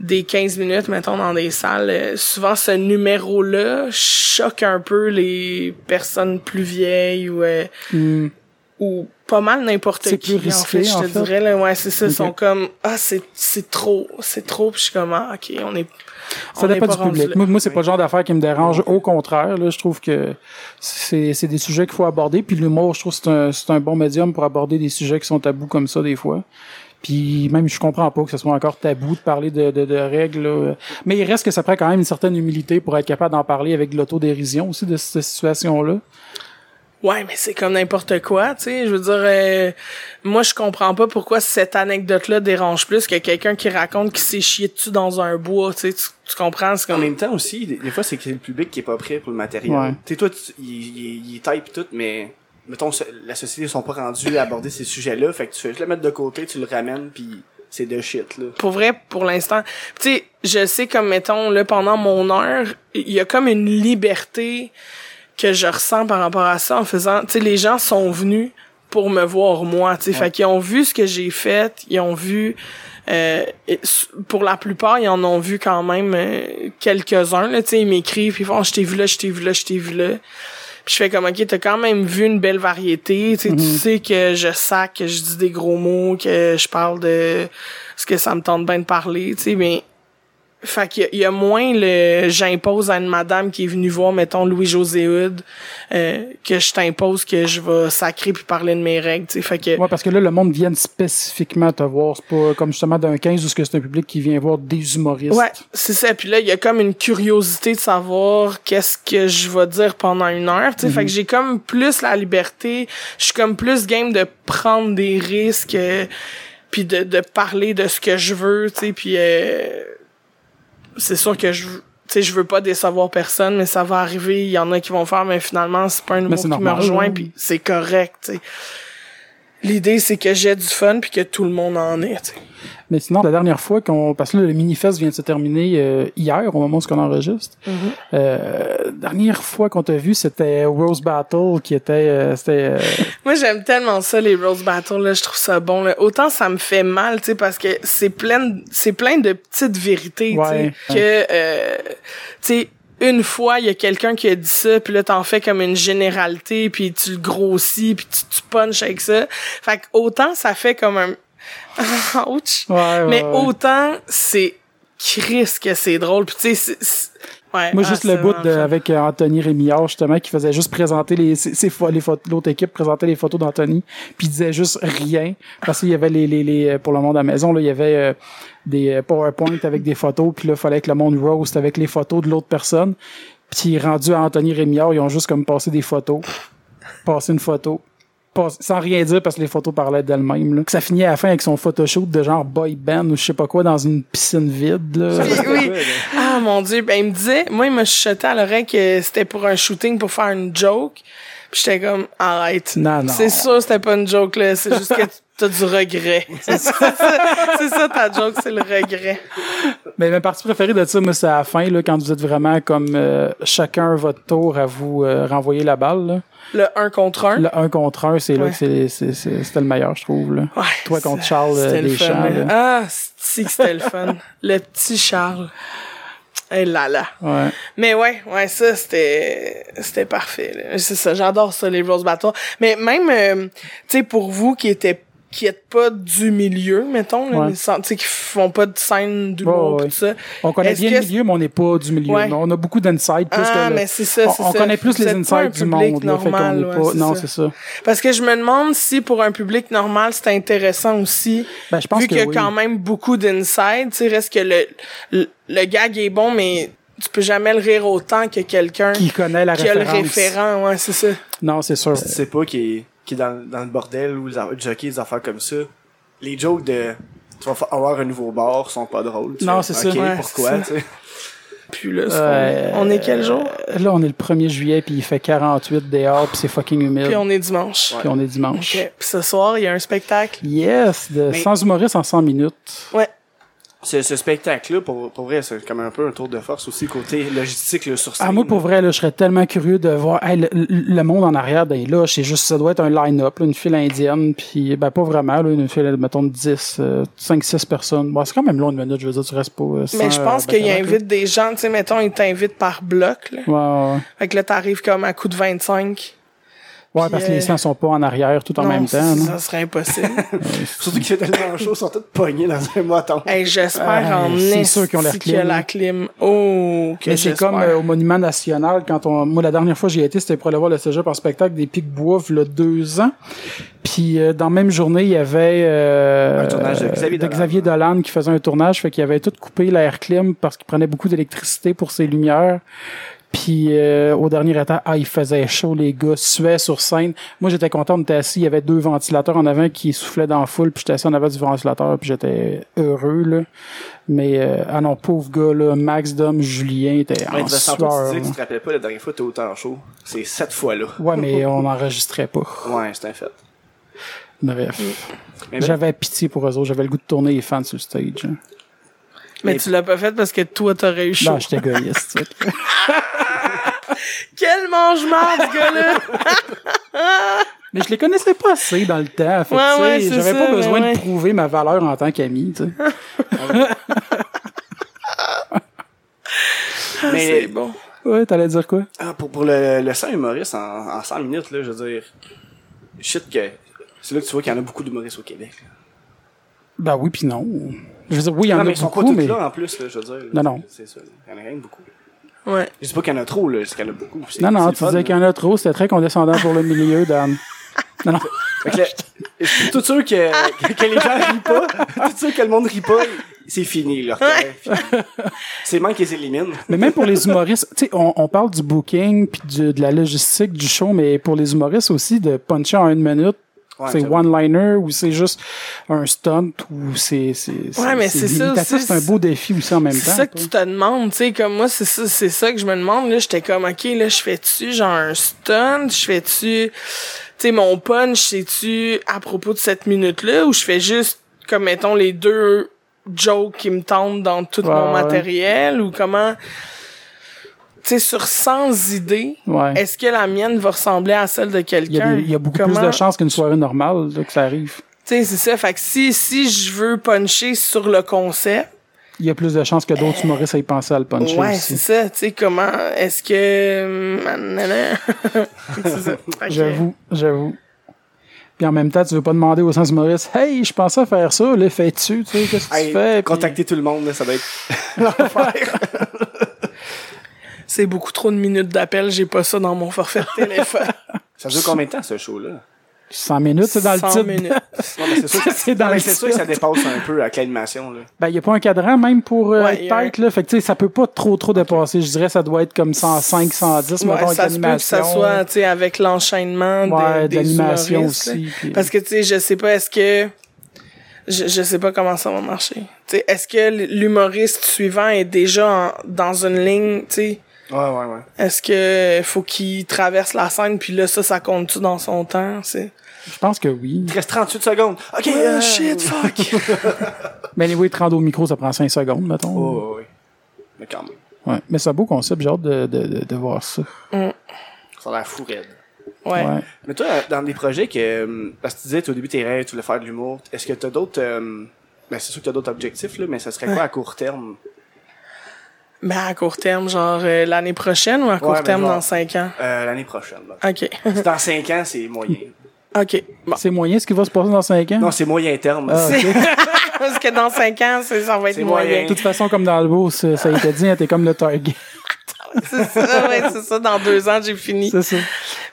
des 15 minutes, mettons, dans des salles, euh, souvent ce numéro-là choque un peu les personnes plus vieilles ou euh, Hmm. ou pas mal n'importe C'est qui. plus en fait, risqué, je en te fait. dirais là, ouais, c'est ça. Ils sont comme ah c'est c'est trop, c'est trop. Puis je suis comme ah ok, on est. Ça dépend pas du public. là. Moi, moi c'est pas le genre d'affaire qui me dérange. Au contraire, là, je trouve que c'est c'est des sujets qu'il faut aborder. Puis l'humour, je trouve que c'est un, c'est un bon médium pour aborder des sujets qui sont tabous comme ça des fois. Puis même, je comprends pas que ce soit encore tabou de parler de, de, de règles. là. Mais il reste que ça prend quand même une certaine humilité pour être capable d'en parler avec de l'autodérision aussi de cette situation-là. Ouais, mais c'est comme n'importe quoi, tu sais. Je veux dire, euh, moi, je comprends pas pourquoi cette anecdote-là dérange plus que quelqu'un qui raconte qu'il s'est chié dessus dans un bois, tu sais. Tu, tu comprends? C'est En comme... même temps aussi, des, des fois, c'est que c'est le public qui est pas prêt pour le matériel. Ouais. Tu sais, toi, tu- il, il, il type tout, mais mettons, la société sont pas rendus à aborder ces sujets-là, fait que tu fais juste le mettre de côté, tu le ramènes, puis c'est de shit, là. Pour vrai, pour l'instant, tu sais, je sais comme, mettons, là, pendant mon heure, il y a comme une liberté que je ressens par rapport à ça en faisant, tu sais, les gens sont venus pour me voir moi, tu sais, fait qu'ils ont vu ce que j'ai fait, ils ont vu, euh, pour la plupart, ils en ont vu quand même euh, quelques-uns, là, tu sais, ils m'écrivent, puis ils font, Ah, je t'ai vu là, je t'ai vu là, je t'ai vu là. Puis je fais comme, OK, t'as quand même vu une belle variété. Tu sais, tu sais que je sac, que je dis des gros mots, que je parle de ce que ça me tente bien de parler, tu sais, mais... Fait qu'il y a- il y, a moins le j'impose à une madame qui est venue voir, mettons, Louis-José Hood, euh, que je t'impose que je vais sacrer puis parler de mes règles, tu sais. Fait que... Ouais, parce que là, le monde vient spécifiquement te voir. C'est pas comme justement d'un 15 où ce que c'est un public qui vient voir des humoristes. Ouais, c'est ça. Puis là, il y a comme une curiosité de savoir qu'est-ce que je vais dire pendant une heure. Sais, fait que j'ai comme plus la liberté. Je suis comme plus game de prendre des risques, euh, puis de, de parler de ce que je veux. Tu sais, puis euh, c'est sûr que je, tu sais, je veux pas décevoir personne, mais ça va arriver. Il y en a qui vont faire, mais finalement, c'est pas un c'est qui normal, me rejoint, puis c'est correct. L'idée, c'est que j'ai du fun puis que tout le monde en ait. Mais sinon, la dernière fois qu'on. Parce que là, le mini-fest vient de se terminer euh, hier, au moment où on enregistre. Mm-hmm. euh, dernière fois qu'on t'a vu, c'était Rose Battle qui était. euh, c'était. euh, Moi, j'aime tellement ça, les Rose Battles, là. Je trouve ça bon, là. Autant ça me fait mal, tu sais, parce que c'est plein, de- c'est plein de petites vérités, tu sais, que, euh, tu sais, une fois, il y a quelqu'un qui a dit ça, puis là, t'en fais comme une généralité, puis tu le grossis, puis tu, tu punches avec ça. Fait que autant ça fait comme un... Ouch! Ouais, Mais ouais, autant c'est Chris que c'est drôle. Puis tu sais, ouais, Moi, ah, juste le bout de, avec euh, Anthony Rémillard, justement, qui faisait juste présenter les, ses, ses les photos, l'autre équipe présentait les photos d'Anthony, puis il disait juste rien, parce qu'il y avait les, les, les, euh, pour le monde à la maison, là, il y avait euh, des euh, PowerPoint avec des photos, puis là, il fallait que le monde roast avec les photos de l'autre personne. Puis rendu à Anthony Rémillard, ils ont juste comme passé des photos, passé une photo, sans rien dire parce que les photos parlaient d'elles-mêmes. Que ça finit à la fin avec son photoshoot de genre boy band ou je sais pas quoi dans une piscine vide. Là. Oui, oui. Ah mon dieu, ben il me disait, moi il m'a chuchoté à l'oreille que c'était pour un shooting pour faire une joke. J'étais comme arrête. Non, non. C'est sûr c'était pas une joke là, c'est juste que t'as du regret. C'est ça, ta joke, c'est le regret. Mais ma partie préférée de ça, moi, c'est à la fin, là, quand vous êtes vraiment comme euh, chacun votre tour à vous euh, renvoyer la balle. Là. Le un contre un? Le 1 contre 1, c'est là que c'était le meilleur, je trouve. Là. Ouais, Toi contre Charles, euh, Deschamps. Ah, c'est que c'était le fun. Le petit Charles. Et là là. Ouais. Mais ouais, ouais, ça c'était c'était parfait. C'est ça, j'adore ça les Rose Battle. Mais même euh, tu sais pour vous qui étaient qui êtes pas du milieu, mettons, là, Ouais. les sans- tu sais qui font pas de scène pis ouais. tout ça. On connaît bien le milieu, mais on n'est pas du milieu. Ouais. On a beaucoup d'insides. plus Ah, mais c'est ça, on, c'est on ça. connaît plus les insides du monde. là, fait normal, est ouais, pas... c'est Non, c'est ça. Parce que je me demande si pour un public normal, c'est intéressant aussi. Ben, je pense vu que qu'il y a oui. quand même beaucoup d'insides, tu sais, reste que le, le, le gag est bon, mais tu peux jamais le rire autant que quelqu'un Qui connaît la qui a le référence. référent, ouais, c'est ça. Non, c'est sûr. Sais pas qui est, qui est dans, dans le bordel ou le jockey, des affaires comme ça, les jokes de tu vas avoir un nouveau bar, sont pas drôles. tu Non, c'est ça. Ouais, pourquoi, c'est tu sais? Puis là, c'est- Euh, on est quel jour? Là, on est le 1er juillet, puis il fait 48 dehors, puis c'est fucking humide. Puis on est dimanche. Puis on est dimanche. Ok. Puis ce soir, il y a un spectacle. Yes, de Mais- sans humoriste en 100 minutes. Ouais. Ce, ce spectacle-là, pour, pour vrai, c'est comme un peu un tour de force aussi, côté logistique, là, sur scène. Ah, moi, pour vrai, là, je serais tellement curieux de voir hey, le, monde en arrière des là. C'est juste, ça doit être un line-up, une file indienne, puis ben pas vraiment, là, une file, mettons, de 10, 5-6 personnes. Bon, c'est quand même long une minute, je veux dire, tu restes pas. euh, Mais je pense euh, qu'il invite des gens, tu sais, mettons, il t'invite par bloc, là. ouais, Fait que là, t'arrives comme à coup de 25. Ouais. Parce que euh, les 100 sont pas en arrière tout en non, même temps. ça, non? ça serait impossible. Surtout qu'il fait tellement chaud, ils sont tous pognés dans un moton. hey, j'espère en c'est sûr qu'ils ont a clim. la clim. Oh, que Mais c'est comme euh, au Monument National, quand on, moi, la dernière fois que j'y ai été, c'était pour aller voir le cégep en spectacle des Pics Bois, il y a deux ans. Puis, euh, dans la même journée, il y avait, euh, Un tournage de Xavier Dolan. Xavier Dolan qui faisait un tournage, fait qu'il avait tout coupé l'air clim parce qu'il prenait beaucoup d'électricité pour ses lumières. Puis euh, au dernier état, ah, il faisait chaud, les gars, suaient sur scène. Moi, j'étais content, on était assis, il y avait deux ventilateurs en avant qui soufflaient dans la foule, puis j'étais assis en avant du ventilateur, puis j'étais heureux, là. Mais, euh, ah non, pauvre gars, là, Max, Dom, Julien, était Ouais, en tu tu sueur. là. tu te rappelles pas la dernière fois que t'es autant chaud? C'est cette fois-là. Ouais, mais on n'enregistrait pas. Ouais, c'est un fait. Bref. Ben, J'avais pitié pour eux autres, j'avais le goût de tourner les fans sur le stage. hein. Mais tu l'as pas fait parce que toi, t'aurais eu chaud. Non, j'étais égoïste. Quel mange-marde, ce gars-là! Mais je les connaissais pas assez dans le temps. Fait que, Ouais, ouais, c'est j'avais ça, pas besoin ouais. de prouver ma valeur en tant qu'ami. tu sais. mais C'est bon. Ouais, t'allais dire quoi? ah, pour, pour le, le 100 humoriste en, en 100 minutes, là, je veux dire, shit que c'est là que tu vois qu'il y en a beaucoup d'humoristes au Québec. là. Ben oui, puis non. Je veux dire, oui, il y en non, a mais ils sont pas beaucoup, tous mais... là en plus, là, je veux dire. Non, non. C'est ça. Il y en a même beaucoup. Ouais. Je dis pas qu'il y en a trop, là, c'est qu'il y en a beaucoup. Non, non, tu disais qu'il y en a trop, c'était très condescendant pour le milieu, Dan. Non, non. Fait que, je suis tout sûr que, que les gens rient pas, tout sûr que le monde rit pas, c'est fini, leur temps. C'est manque qu'ils s'éliminent. Mais même pour les humoristes, tu sais, on, on parle du booking puis de la logistique du show, mais pour les humoristes aussi, de puncher en une minute, Ouais, c'est one-liner ou c'est juste un stunt ou c'est... c'est Ouais, mais c'est ça C'est un beau défi aussi en même temps. C'est ça que tu te demandes, tu sais, comme moi, c'est ça, c'est ça que je me demande, là, j'étais comme, ok, là, je fais-tu genre un stunt, je fais-tu, tu sais, mon punch, c'est-tu à propos de cette minute-là, ou je fais juste, comme, mettons, les deux jokes qui me tentent dans tout Ouais, mon ouais. matériel, ou comment, sais, sur 100 idées, Ouais. est-ce que la mienne va ressembler à celle de quelqu'un? il y a beaucoup Comment- plus de chances qu'une soirée normale là, que ça arrive. Tu sais, c'est ça, fait que si, si je veux puncher sur le concept, Il y a plus de chances que d'autres humoristes aient pensé à le puncher Ouais, c'est ça. Tu sais, comment est-ce que. J'avoue, j'avoue. Puis en même temps, tu veux pas demander au sens humoriste, hey, je pensais à faire ça, là, fais-tu, tu sais, qu'est-ce que Hey, tu fais? Puis- contacter tout le monde, là, ça doit être l'enfer. C'est beaucoup trop de minutes d'appel. J'ai pas ça dans mon forfait de téléphone. Ça dure combien de temps, ce show-là? 100 minutes, c'est dans le 100 titre. minutes. Non, mais c'est sûr, que- C'est dans non, mais le c'est sûr que ça dépasse un peu avec l'animation, là. Ben, il n'y a pas un cadran même pour euh, Ouais, être un- tête, là. Fait que, tu sais, ça peut pas trop, trop dépasser. Je dirais, ça doit être comme 105, 110, mettons, Ouais, avec ça se peut que ça l'animation. soit, tu sais, avec l'enchaînement Ouais, de, de des l'animation humoristes, aussi, puis- Parce que, tu sais, je sais pas, est-ce que... Je, je sais pas comment ça va marcher. Tu sais, est-ce que l'humoriste suivant est déjà en- dans une ligne, tu sais... Ouais, ouais, ouais. Est-ce que faut qu'il traverse la scène puis là ça ça compte-tu dans son temps c'est Je pense que oui. Il te reste 38 secondes. OK, euh, shit fuck Mais oui, 30 au micro, ça prend 5 secondes, mettons. Oh, ouais, ouais. Mais quand même. Ouais. Mais c'est un beau concept, j'ai hâte de, de, de, de voir ça. Ça a l'air fou, raide. ouais, Ouais. Mais toi, dans des projets que. euh, Parce que tu disais, au début, tes rêves, tu voulais faire de l'humour. Est-ce que t'as d'autres. euh, Ben, c'est sûr que t'as d'autres objectifs, là, mais ça serait quoi à court terme? Mais à court terme genre euh, l'année prochaine ou à court terme genre- dans cinq ans? Euh, l'année prochaine, là. ok Dans 5 ans, c'est moyen. ok bon C'est moyen ce qui va se passer dans 5 ans? Non, c'est moyen terme. Ah, parce que dans cinq ans c'est ça va être moyen moyen. De toute façon, comme dans le beau, ça, ça a été dit, hein, t'es comme le target. c'est ça ouais c'est ça dans deux ans j'ai fini C'est ça.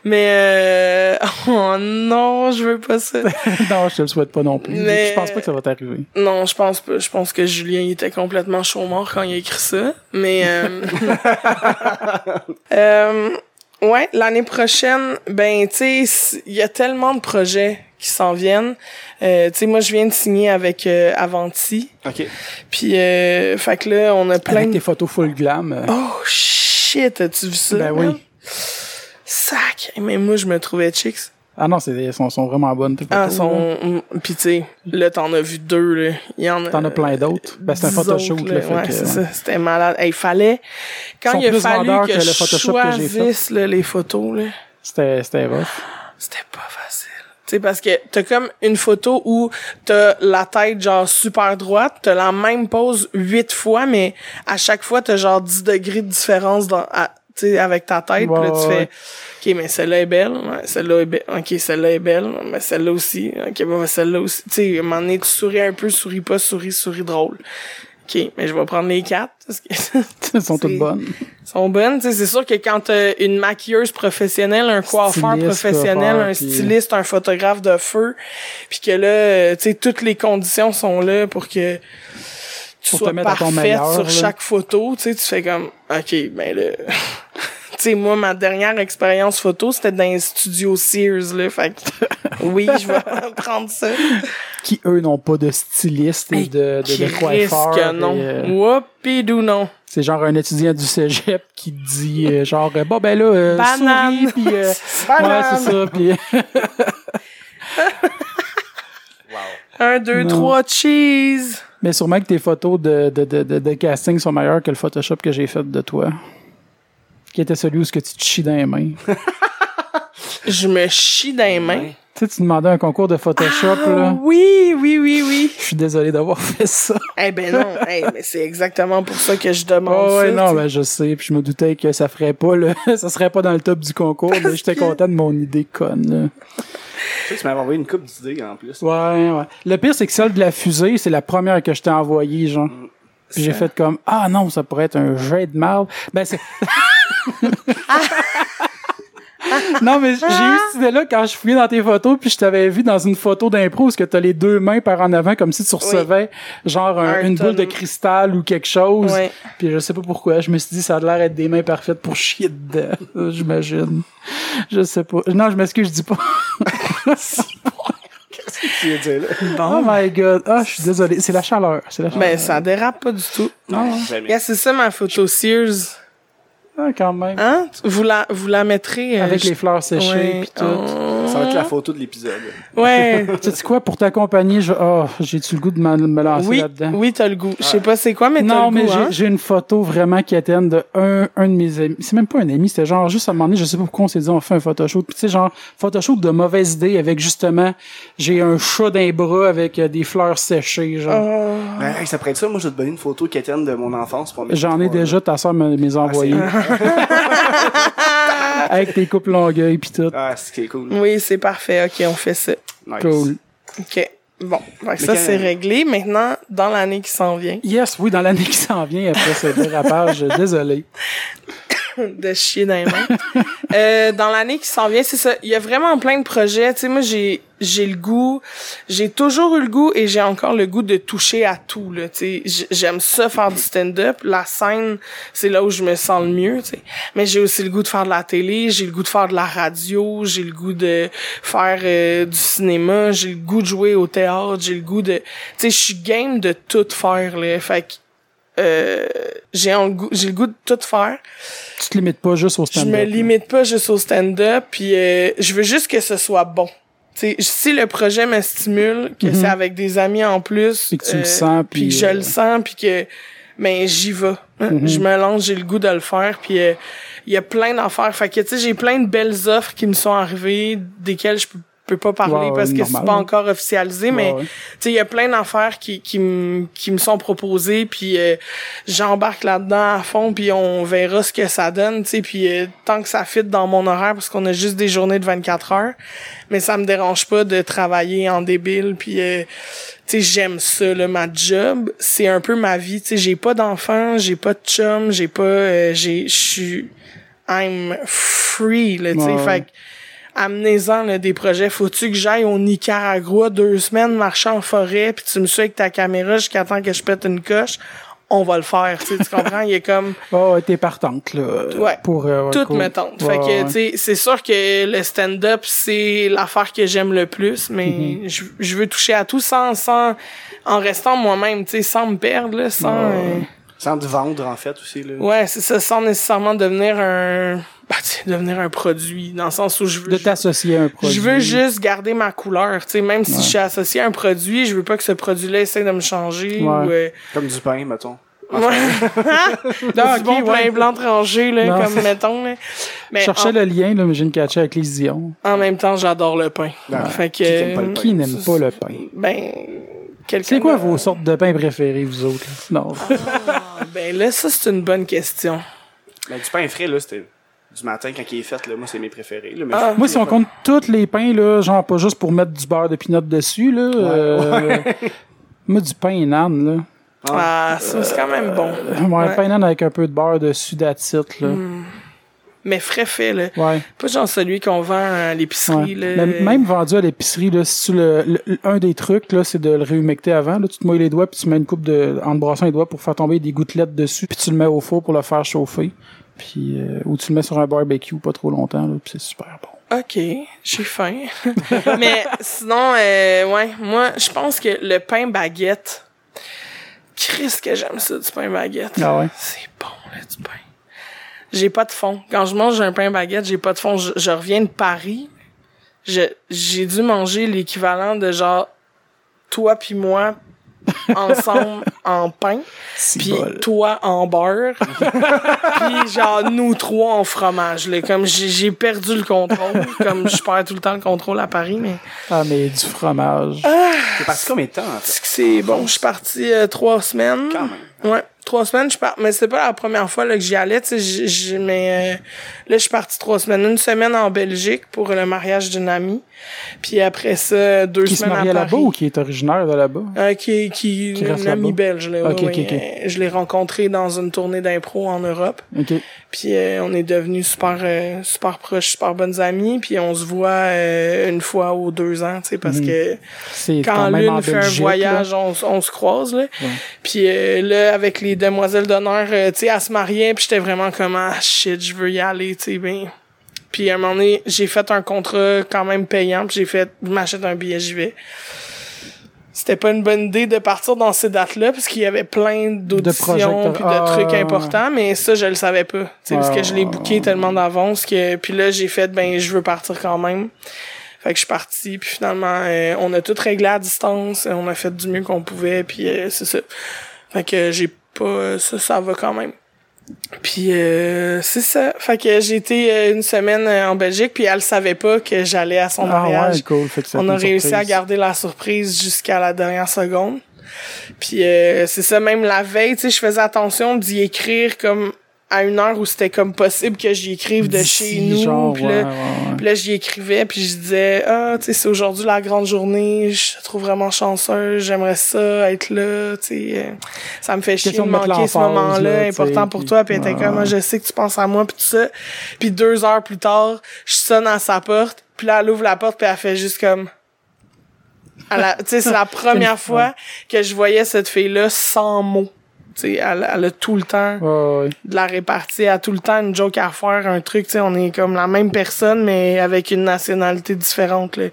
mais euh... oh non je veux pas ça non, je te le souhaite pas non plus. Mais- Je pense pas que ça va t'arriver. non je pense pas je pense que Julien il était complètement chaud mort quand il a écrit ça mais euh... euh, ouais l'année prochaine ben tu sais il y a tellement de projets qui s'en viennent. Euh, tu sais, moi, je viens de signer avec euh, Avanti. OK. Puis, euh, fait que là, on a plein Avec de... tes photos full glam. euh, Oh, shit! As-tu vu ça? Ben oui. man? Sac! Mais moi, je me trouvais chicks. Ah non, c'est, elles sont, sont vraiment bonnes, tes Ah, photos. son... mm, Puis, tu sais, là, t'en as vu deux, là. Il y en a... T'en as plein d'autres. Ben, c'est un dix Photoshop, autres, là, fait ouais, c'est ça. C'était malade. Hey, il fallait... Quand sont il a plus fallu que, que le je Photoshop que j'ai fait. choisisse, là, les photos, là... C'était, c'était rough. C'était pas facile. Tu sais, parce que t'as comme une photo où t'as la tête genre super droite, t'as la même pose huit fois, mais à chaque fois t'as genre 10 degrés de différence dans, à- tu sais, avec ta tête. Ouais, Puis là, tu ouais, fais, ok, mais celle-là est belle, ouais, celle-là est belle, ok, celle-là est belle, mais celle-là aussi, ok, mais celle-là aussi. Tu sais, à un moment donné, tu souris un peu, souris pas, souris, souris drôle. Ok, mais je vais prendre les quatre, parce que Elles sont toutes bonnes. sont bonnes. Tu sais, c'est sûr que quand t'as une maquilleuse professionnelle, un coiffeur professionnel, coiffeur, un puis- styliste, un photographe de feu, puis que là, euh, tu sais, toutes les conditions sont là pour que tu Pour te sois mettre à ton parfaite meilleur, sur là. chaque photo. Tu sais, tu fais comme, ok, ben là... Tu sais, moi, ma dernière expérience photo, c'était dans un studio Sears, là. Fait que, oui, je vais prendre ça. Qui, eux, n'ont pas de styliste et de, de, de coiffeur. que non. euh, non. C'est genre un étudiant du cégep qui dit euh, genre euh, bon ben là euh, Banane. souris puis euh, Banane. ouais c'est ça puis Un, deux, Non. trois, cheese. mais sûrement que tes photos de, de, de, de, de casting sont meilleures que le Photoshop que j'ai fait de toi. Qui était celui où ce que tu te chies dans les mains. Je me chie dans les mains. tu sais, tu demandais un concours de Photoshop Ah, là. oui, oui, oui, oui. Je suis désolé d'avoir fait ça. Eh ben non, eh, mais c'est exactement pour ça que je demande Oh, ouais, ça. non, ben, je sais, puis je me doutais que ça ferait pas le, ça serait pas dans le top du concours, mais j'étais que- content de mon idée conne. Tu sais, tu m'avais envoyé une coupe d'idées en plus. là. Ouais, ouais. Le pire, c'est que celle de la fusée, c'est la première que je t'ai envoyée, genre. Puis j'ai fait comme, ah non, ça pourrait être un jet de marde. Ben, c'est. non, mais j'ai eu cette idée-là quand je fouillais dans tes photos, puis je t'avais vu dans une photo d'impro où ce que t'as les deux mains par en avant, comme si tu recevais, genre, un- Un une boule de cristal ou quelque chose. Ouais. Puis je sais pas pourquoi, je me suis dit ça a l'air d'être des mains parfaites pour chier dedans, j'imagine. Je sais pas. Non, je m'excuse, je dis pas. Tu veux dire là? Oh my god. Ah, je suis désolé. C'est la chaleur. C'est la chaleur. Ben, ça dérape pas du tout. Non, jamais. Yeah, c'est ça ma photo Sears. Ah, quand même. Hein? Vous la, vous la mettrez... euh, Avec je- les fleurs séchées Ouais. pis tout. Oh. Ça va être la photo de l'épisode. Ouais. Tu sais quoi, pour t'accompagner, je... oh, j'ai-tu le goût de me lancer oui, là-dedans? oui, t'as le goût. Je sais pas c'est quoi, mais t'as Non, le mais goût, j'ai hein? j'ai une photo vraiment quétaine de un, un de mes amis. C'est même pas un ami, c'était genre juste à un moment donné, je sais pas pourquoi on s'est dit on fait un photoshoot. Puis tu sais, genre, photoshoot de mauvaise idée avec justement, j'ai un chat d'un bras avec euh, des fleurs séchées, genre. Oh. Ben, hey, ça pourrait être ça. Moi, je vais te donner une photo quétaine de mon enfance pour mettre J'en ai déjà, ta soeur me les a envoyés. avec tes coupes longueuil pis tout. Ah, c'est ce qui est cool. Oui, c'est parfait. OK, on fait ça. Nice. Cool. OK. Bon, que ça, c'est réglé. Maintenant, dans l'année qui s'en vient, Yes, oui, dans l'année qui s'en vient après ce dérapage, désolé. de chier dans les mains. Euh, dans l'année qui s'en vient, c'est ça. Il y a vraiment plein de projets. Tu sais, moi, j'ai j'ai le goût, j'ai toujours eu le goût et j'ai encore le goût de toucher à tout. Là, tu sais, J- j'aime ça faire du stand-up. La scène, c'est là où je me sens le mieux. Tu sais, mais j'ai aussi le goût de faire de la télé, j'ai le goût de faire de la radio, j'ai le goût de faire euh, du cinéma, j'ai le goût de jouer au théâtre, j'ai le goût de, tu sais, je suis game de tout faire. Là, fait que euh, j'ai un goût- j'ai le goût de tout faire. Tu te limites pas juste au Je stand-up. me là. limite pas juste au stand-up, puis euh, je veux juste que ce soit bon. T'sais, si le projet me stimule, que c'est avec des amis en plus, Puis Mhm. que tu le euh, sens, puis je euh, le sens, puis que ben j'y vais. hein. Mhm. Je me lance, j'ai le goût de le faire, puis euh, il y a plein d'affaires. Fait que tu sais, j'ai plein de belles offres qui me sont arrivées, desquelles je peux peux pas parler Ouais, ouais, parce que c'est pas encore officialisé, mais Ouais, ouais. tu sais, il y a plein d'affaires qui, qui, me- qui me sont proposées, puis euh, j'embarque là-dedans à fond, puis on verra ce que ça donne, tu sais, puis euh, tant que ça fit dans mon horaire, parce qu'on a juste des journées de 24 heures, mais ça me dérange pas de travailler en débile, puis euh, tu sais, j'aime ça, là, ma job, c'est un peu ma vie, tu sais, j'ai pas d'enfants, j'ai pas de chum, j'ai pas, euh, j'ai, je suis, I'm free, là, tu sais, Ouais, ouais. fait amenez-en là, des projets. Faut-tu que j'aille au Nicaragua deux semaines marcher en forêt puis tu me suis avec ta caméra jusqu'à temps que je pète une coche? on va le faire, tu sais, tu comprends? Il est comme Oh, t'es partante, là. Ouais. Pour, euh, ouais, tout cool. me tente. Ouais, fait que, ouais. tu sais, c'est sûr que le stand-up, c'est l'affaire que j'aime le plus, mais Mm-hmm. je, je veux toucher à tout sans, sans, en restant moi-même, tu sais, sans me perdre, là, sans, Ouais. euh, Sans te vendre, en fait, aussi, là. ouais, c'est ça, sans nécessairement devenir un, bah, devenir un produit, dans le sens où je veux, De t'associer à un produit. je veux juste garder ma couleur, tu sais, même si Ouais. je suis associé à un produit, je veux pas que ce produit-là essaie de me changer Ouais. ou, euh, Comme du pain, mettons. ouais. Ah, du bon ouais. pain blanc tranché, là, Non. comme mettons, là. Mais Je cherchais en- le lien, là, mais j'ai une catché avec les Dion. En même temps, j'adore le pain. Ouais. Fait que, Qui aime pas le pain? Qui n'aime pas le pain? Ben, quelqu'un. C'est quoi vos sortes de pain préférées, vous autres? là? Non. Ah, ben là, ça, c'est une bonne question. Mais du pain frais, là, c'était du matin quand il est fait, là. Moi, c'est mes préférés, là. Mais Ah. Moi, si on compte tous les pains, là, genre pas juste pour mettre du beurre de pinot dessus, là. euh, moi, du pain nan, là. Ah, ça, c'est quand même bon. Euh, Ouais, Ouais. pain nan avec un peu de beurre dessus d'attite, là. Mais frais fait, là. Ouais. Pas genre celui qu'on vend à l'épicerie, ouais. là. Mais même vendu à l'épicerie, là, si tu le, le- un des trucs, là, c'est de le réhumecter avant, là. Tu te mouilles les doigts, puis tu mets une coupe de, en te brassant les doigts pour faire tomber des gouttelettes dessus, puis tu le mets au four pour le faire chauffer. Puis, euh, ou tu le mets sur un barbecue pas trop longtemps, là, puis c'est super bon. Ok, j'ai faim. Mais sinon, euh, ouais, moi, je pense que le pain baguette, Christ que j'aime ça, du pain baguette. Ah ouais? C'est bon, là, du pain. J'ai pas de fond. Quand je mange un pain baguette, j'ai pas de fond. Je, je reviens de Paris. Je, j'ai dû manger l'équivalent de genre, toi puis moi, ensemble en pain, puis bol. toi en beurre, puis genre nous trois en fromage. Là. Comme j'ai, perdu le contrôle, comme je perds tout le temps le contrôle à Paris, mais Ah, mais du fromage. T'es parti combien de temps, en fait? c'est que c'est bon. Je suis parti euh, trois semaines. Quand même. Ouais, trois semaines, je pars. Mais c'était pas la première fois là, que j'y allais, j- j- Mais euh, là, je suis parti trois semaines. Une semaine en Belgique pour le mariage d'une amie. Puis après ça, deux qui se semaines marie à là-bas ou qui est originaire de là-bas? Euh, qui, qui, une amie belge, là. Ok, ouais, ok, ouais. ok. Euh, Je l'ai rencontré dans une tournée d'impro en Europe. Puis euh, on est devenus super euh, super proches, super bonnes amies. Puis on se voit euh, une fois ou deux ans, tu sais, parce Mhm. que C'est quand en l'une fait un voyage, on, on se croise, là. Ouais. Puis euh, là, avec les demoiselles d'honneur, euh, tu sais, elle se mariait, puis j'étais vraiment comme, ah, shit, je veux y aller, tu sais, ben... Puis à un moment donné, j'ai fait un contrat quand même payant, puis j'ai fait, je m'achète un billet, j'y vais. C'était pas une bonne idée de partir dans ces dates-là, parce qu'il y avait plein d'auditions puis de Ah, trucs ouais, importants, mais ça, je le savais pas. Tu sais, parce que je l'ai booké tellement d'avance que... Puis là, j'ai fait, ben, je veux partir quand même. Fait que je suis parti, puis finalement, euh, on a tout réglé à distance, euh, on a fait du mieux qu'on pouvait, puis euh, c'est ça. Fait que j'ai pas... Ça, ça va quand même. Puis euh, c'est ça. Fait que j'ai été euh, une semaine euh, en Belgique, puis elle savait pas que j'allais à son Ah mariage. ouais, cool. Fait que ça On a réussi à garder la surprise jusqu'à la dernière seconde. Puis euh, c'est ça, même la veille, tu sais, je faisais attention d'y écrire comme à une heure où c'était comme possible que j'y écrive de chez nous. genre, puis là, ouais, ouais. puis là, j'y écrivais, puis je disais, ah, tu sais, c'est aujourd'hui la grande journée, je te trouve vraiment chanceuse, j'aimerais ça, être là, tu sais. euh, Ça me fait chier de manquer ce moment-là, là, important pour puis- toi, puis elle était comme, Ah, je sais que tu penses à moi, puis tout ça. Puis deux heures plus tard, je sonne à sa porte, puis là, elle ouvre la porte, puis elle fait juste comme... Tu sais, c'est la première fois que je voyais cette fille-là sans mots. Sais, elle, elle a tout le temps de la répartie à tout le temps une joke à faire, un truc, tu sais, on est comme la même personne, mais avec une nationalité différente, là.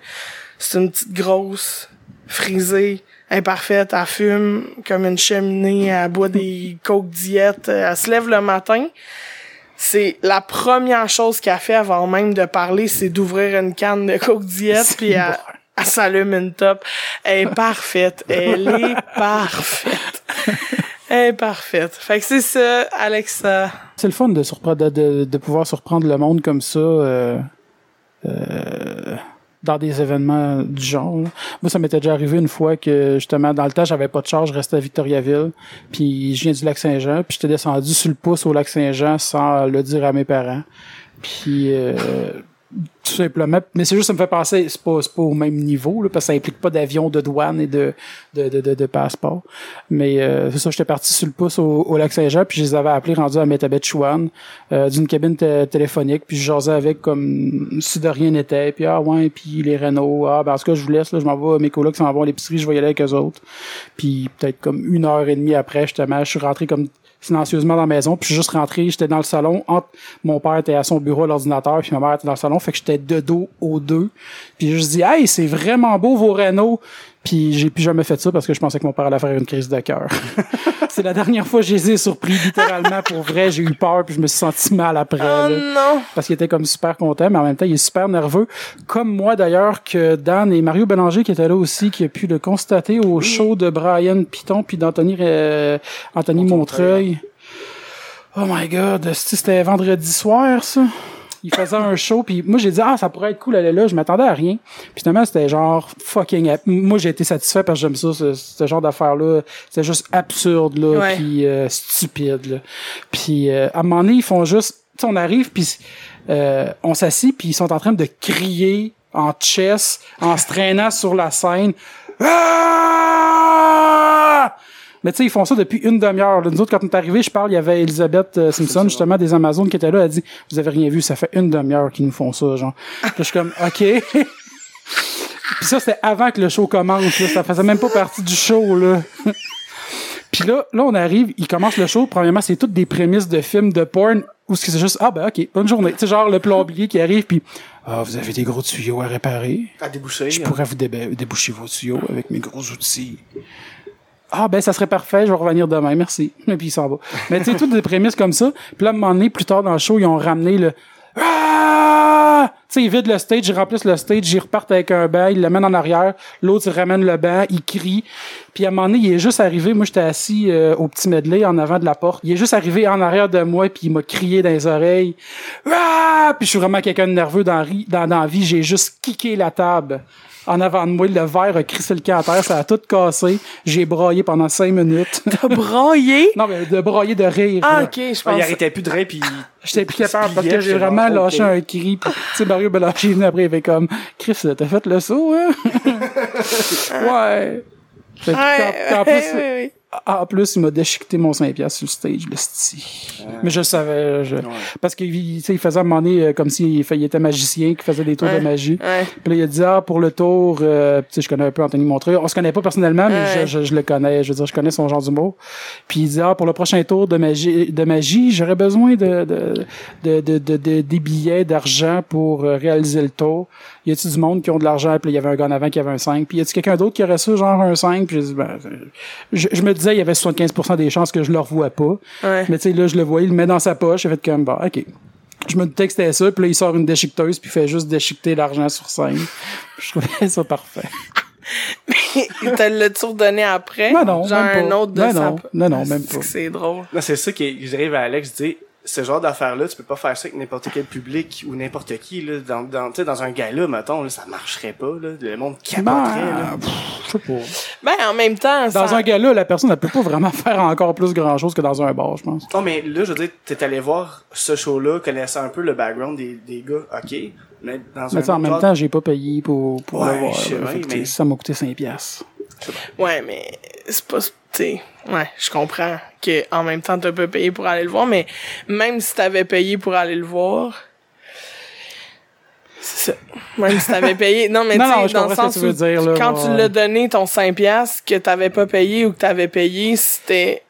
C'est une petite grosse, frisée, imparfaite, elle fume comme une cheminée, elle boit des coke diète, elle se lève le matin. C'est la première chose qu'elle fait avant même de parler, c'est d'ouvrir une canne de coke diète, puis elle, elle s'allume une top. Elle est parfaite. Elle est parfaite. Est parfaite. Fait que c'est ça, Alexa. C'est le fun de, de, de, pouvoir surprendre le monde comme ça euh, euh, dans des événements du genre. Moi, ça m'était déjà arrivé une fois que, justement, dans le temps, j'avais pas de charge, je restais à Victoriaville, puis je viens du Lac-Saint-Jean, puis j'étais descendu sur le pouce au Lac-Saint-Jean sans le dire à mes parents. Puis... Euh, tout simplement. Mais c'est juste, ça me fait penser, c'est pas, pas au même niveau, là, parce que ça implique pas d'avion, de douane et de, de, de, de, passeport. Mais euh, c'est ça, j'étais parti sur le pouce au, au lac Saint-Jean, puis je les avais appelés rendus à Metabetchouan, euh, d'une cabine té- téléphonique, puis je jasais avec comme si de rien n'était, puis ah ouais, puis les Renault, ah ben en tout cas, je vous laisse, là, je m'en vais, mes colocs s'en vont à l'épicerie, je vais y aller avec eux autres. Puis peut-être comme une heure et demie après, justement, je suis rentré comme silencieusement dans la maison, puis je suis juste rentré, j'étais dans le salon, entre, mon père était à son bureau à l'ordinateur, puis ma mère était dans le salon, fait que j'étais de dos aux deux. Puis je dis "Hey, c'est vraiment beau vos Renault." Puis j'ai plus jamais fait ça parce que je pensais que mon père allait faire une crise de cœur. c'est la dernière fois que je les ai surpris littéralement pour vrai, j'ai eu peur puis je me suis senti mal après. Oh là non! parce qu'il était comme super content, mais en même temps, il est super nerveux. Comme moi, d'ailleurs, que Dan et Mario Bélanger, qui étaient là aussi, qui a pu le constater au show de Brian Piton puis d'Anthony euh, Anthony Montreuil. Oh my God, c'était vendredi soir, ça? Il faisait un show, puis moi j'ai dit ah ça pourrait être cool aller là, je m'attendais à rien. Puis finalement c'était genre fucking. Moi j'ai été satisfait parce que j'aime ça, ce, ce genre d'affaire là. C'était juste absurde là, puis euh, stupide là. Puis euh, à un moment donné ils font juste, tu on arrive puis euh, on s'assit puis ils sont en train de crier en chess, en se traînant sur la scène. Ah! Mais tu sais, ils font ça depuis une demi-heure. Nous autres, quand on est arrivés, je parle, il y avait Elisabeth euh, Simpson, justement, des Amazones, qui était là. Elle a dit, vous avez rien vu, ça fait une demi-heure qu'ils nous font ça, genre. Puis je suis comme, OK. Puis ça, c'était avant que le show commence, là. Ça faisait même pas partie du show, là. Puis là, là, on arrive, il commence le show. Premièrement, c'est toutes des prémices de films de porn où c'est juste, ah ben ok, bonne journée. Tu sais, genre le plombier qui arrive, puis ah, vous avez des gros tuyaux à réparer. À déboucher. Je hein. pourrais vous déba- déboucher vos tuyaux avec mes gros outils. Ah ben ça serait parfait, je vais revenir demain, merci. Et puis il s'en va. Mais tu sais, toutes des prémices comme ça. Puis là, à un moment donné, plus tard dans le show, ils ont ramené le Ah! Tu sais, ils vident le stage, ils remplissent le stage, ils repartent avec un banc, ils le mènent en arrière, l'autre il ramène le banc, il crie. Puis à un moment donné, il est juste arrivé, moi j'étais assis euh, au petit medley en avant de la porte. Il est juste arrivé en arrière de moi puis il m'a crié dans les oreilles. Ah! Puis je suis vraiment quelqu'un de nerveux dans, ri- dans, dans la vie, j'ai juste kické la table. En avant de moi, le verre a crissé le camp à terre, ça a tout cassé. J'ai broyé pendant cinq minutes. T'as braillé? non, mais de broyer de rire. Ah, là. ok, je Ah, il pense. arrêtait plus de rire, puis J'étais plus il capable parce que j'ai j'étais vraiment lâché un cri. Puis, tu sais, Mario venu après, il fait comme, Chris, t'as fait le saut, hein? ouais. Ouais, en plus, il m'a déchiqueté mon 5 piastres sur le stage, le. Mais je le savais, je- parce qu'il il faisait à un moment donné euh, comme s'il il était magicien, qui faisait des tours Ouais. de magie. Puis là, il a dit, ah, pour le tour, euh, tu sais, je connais un peu Anthony Montreuil. On se connaît pas personnellement, mais je, je, je le connais. Je veux dire, je connais son genre d'humour. Puis il dit, ah, pour le prochain tour de magie, de magie j'aurais besoin de, de, de, de, de- de- des billets d'argent pour euh, réaliser le tour. Y a-tu du monde qui ont de l'argent? Puis il y avait un gars en avant qui avait un 5. Puis y a-tu quelqu'un d'autre qui aurait ça, genre un 5? Puis ben, je, je me disais, il y avait 75% des chances que je le revois pas. Ouais. Mais tu sais, là, je le voyais, il le met dans sa poche, j'ai fait comme, bah, ok. Je me disais que c'était ça, puis là, il sort une déchiqueteuse, puis il fait juste déchiqueter l'argent sur scène. Je trouvais ça parfait. Il te l'a-tu redonné après? Non, non, Genre même un autre de Non, sa... non, non, non, même C'est pas. C'est drôle. Non, c'est ça que j'arrive à Alex, je dis, ce genre d'affaires-là, tu peux pas faire ça avec n'importe quel public ou n'importe qui, là. Dans, dans, tu sais, dans un gala, mettons, là, ça marcherait pas, là. Le monde capoterait. Ben, pff, je sais pas. Ben, en même temps, Dans ça... un gala, la personne, elle peut pas vraiment faire encore plus grand chose que dans un bar, je pense. Non, mais là, je veux dire, t'es allé voir ce show-là, connaissant un peu le background des, des gars, ok. Mais dans Mais un en même temps, j'ai pas payé pour, pour Ouais, le voir. Fait mais- Ça m'a coûté 5 piastres. Ouais, mais c'est pas... Sais, ouais, je comprends que en même temps, t'as pas payé pour aller le voir, mais même si t'avais payé pour aller le voir... C'est ça. Même si t'avais payé... Non, mais Non, dans le sens ce que tu veux où dire, là, quand ouais, tu l'as donné, ton 5 piastres, que t'avais pas payé ou que t'avais payé, c'était...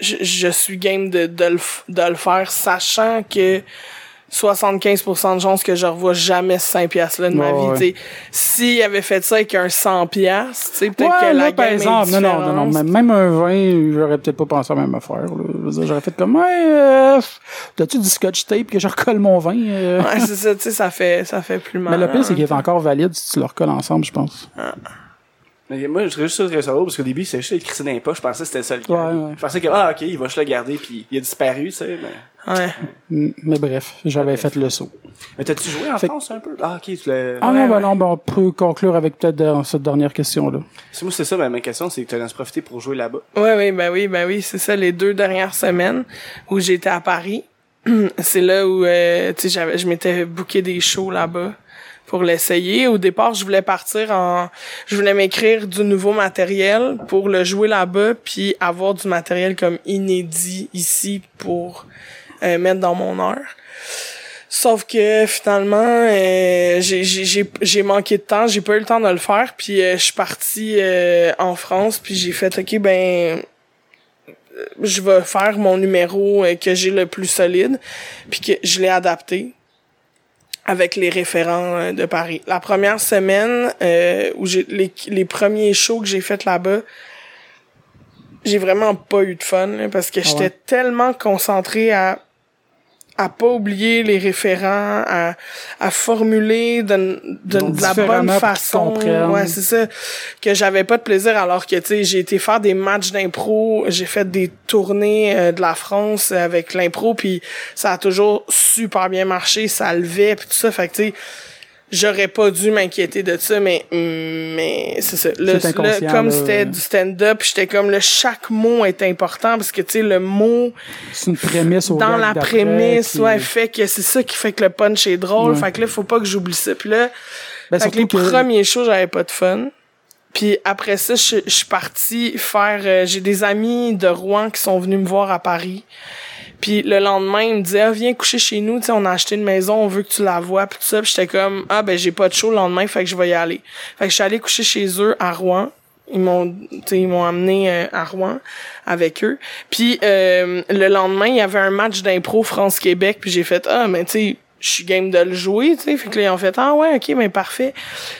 Je, je suis game de, de, le, de le faire, sachant que 75% de chances que je revois jamais ce 5 piastres là de ma Ouais, vie, ouais. tu sais. S'il avait fait ça avec un 100 piastres, tu sais, peut-être Ouais, que là, la par exemple, est non, non, non, non, même, même un vin, j'aurais peut-être pas pensé à la même affaire. J'aurais fait comme, ouais, euh, t'as-tu du scotch tape que je recolle mon vin? euh? Ouais, c'est ça, tu sais, ça fait, ça fait plus mal. Mais le pire, c'est qu'il est encore valide si tu le recolles ensemble, je pense. Mais moi, je serais juste très solo parce qu'au début, c'était juste écrit dans les poches. Je pensais que c'était ça le cas. Ouais, ouais. Je pensais que, ah, ok, il va juste le garder puis il a disparu, tu sais. Mais, Ouais. Mais bref, j'avais fait le saut. mais t'as-tu joué en Fait- France un peu? Ah, ok, tu l'as. Ah Ouais, non, ben ouais. non, ben on peut conclure avec peut-être dans cette dernière question-là. C'est moi, c'est ça, ma, ma question, c'est que tu as profité pour jouer là-bas. Ouais, oui, ben oui, ben oui, c'est ça, les deux dernières semaines où j'étais à Paris. c'est là où, euh, tu sais, j'avais, je m'étais booké des shows là-bas. pour l'essayer. Au départ, je voulais partir en, je voulais m'écrire du nouveau matériel pour le jouer là-bas, puis avoir du matériel comme inédit ici pour euh, mettre dans mon heure. Sauf que finalement, euh, j'ai manqué de temps, j'ai pas eu le temps de le faire, puis euh, je suis partie euh, en France, puis j'ai fait ok ben je vais faire mon numéro que j'ai le plus solide, puis que je l'ai adapté avec les référents de Paris. La première semaine où j'ai les, les premiers shows que j'ai fait là-bas, j'ai vraiment pas eu de fun parce que ah j'étais tellement concentré à à pas oublier les référents, à, à formuler de, de, la bonne façon. Ouais, c'est ça. Que j'avais pas de plaisir alors que, tu sais, j'ai été faire des matchs d'impro, j'ai fait des tournées euh, de la France avec l'impro, puis ça a toujours super bien marché, ça levait, puis tout ça. Fait que, tu sais, j'aurais pas dû m'inquiéter de ça mais mais c'est ça. Le, comme c'était du stand-up j'étais comme le chaque mot est important parce que tu sais le mot c'est une prémisse au dans la prémisse ouais fait que c'est ça qui fait que le punch est drôle. Fait que là faut pas que j'oublie ça. Puis là ben, fait que les premiers shows j'avais pas de fun. Puis après ça je, suis partie faire euh, j'ai des amis de Rouen qui sont venus me voir à Paris puis le lendemain, il me disait ah, viens coucher chez nous, tu on a acheté une maison, on veut que tu la vois, puis tout ça. J'étais comme ah ben j'ai pas de show le lendemain, fait que je vais y aller. Fait que je suis allée coucher chez eux à Rouen. Ils m'ont ils m'ont amené euh, à Rouen avec eux. Puis euh, le lendemain, il y avait un match d'impro France-Québec, puis j'ai fait ah mais tu sais je suis game de le jouer, tu sais. Fait que là, ils ont fait, ah ouais, ok, mais parfait.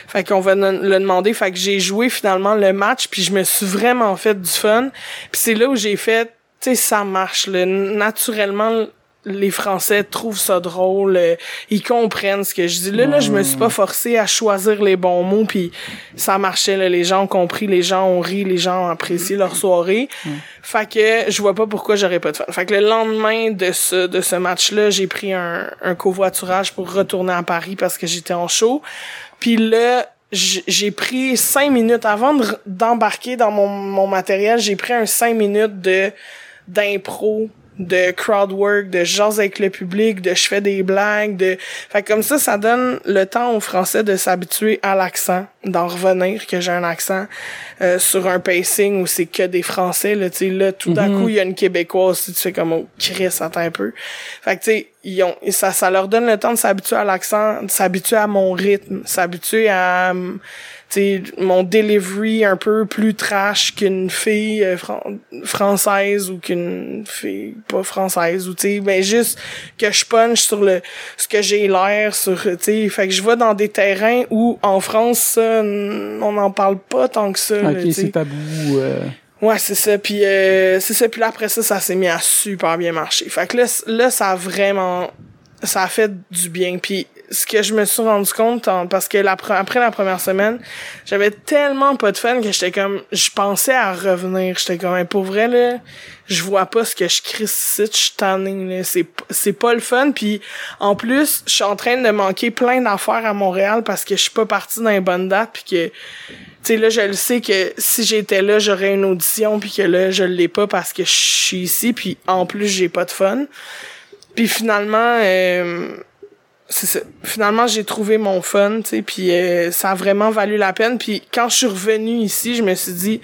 Fait qu'on va le demander. Fait que j'ai joué finalement le match, puis je me suis vraiment fait du fun. Puis c'est là où j'ai fait, tu sais, ça marche. Là. Naturellement, les Français trouvent ça drôle, euh, ils comprennent ce que je dis. Là, là, je me suis pas forcé à choisir les bons mots, puis ça marchait. Là. Les gens ont compris, les gens ont ri, les gens ont apprécié leur soirée. Fait que je vois pas pourquoi j'aurais pas de fun. Fait que le lendemain de ce de ce match-là, j'ai pris un, un covoiturage pour retourner à Paris parce que j'étais en show. Puis là, j'ai pris cinq minutes avant d'embarquer dans mon, mon matériel, j'ai pris un cinq minutes de d'impro, de crowd work, de jaser avec le public, de je fais des blagues, de fait comme ça ça donne le temps aux français de s'habituer à l'accent, d'en revenir que j'ai un accent euh, sur un pacing où c'est que des français là, tu sais là tout d'un mhm. coup il y a une québécoise, tu fais comme oh Chris attends un peu. Fait que tu sais ils ont ça ça leur donne le temps de s'habituer à l'accent, de s'habituer à mon rythme, s'habituer à sais, mon delivery un peu plus trash qu'une fille euh, française ou qu'une fille pas française ou tu sais ben juste que je punch sur le ce que j'ai l'air sur tu sais fait que je vais dans des terrains où en France ça, on n'en parle pas tant que ça ok c'est tabou euh. Ouais, c'est ça. Puis euh, c'est ça. Puis là, après ça, ça s'est mis à super bien marcher. Fait que là, là, ça a vraiment... Ça a fait du bien. Puis ce que je me suis rendu compte parce que la, après la première semaine, j'avais tellement pas de fun que j'étais comme je pensais à revenir, j'étais comme pour vrai là, je vois pas ce que je crie ici, je suis là, c'est c'est pas le fun. Puis en plus, je suis en train de manquer plein d'affaires à Montréal parce que je suis pas partie dans les bonnes dates puis que tu sais là je le sais que si j'étais là, j'aurais une audition puis que là je l'ai pas parce que je suis ici puis en plus j'ai pas de fun. Puis finalement euh, Finalement, j'ai trouvé mon fun, tu sais, puis euh, ça a vraiment valu la peine. Puis quand je suis revenue ici, je me suis dit,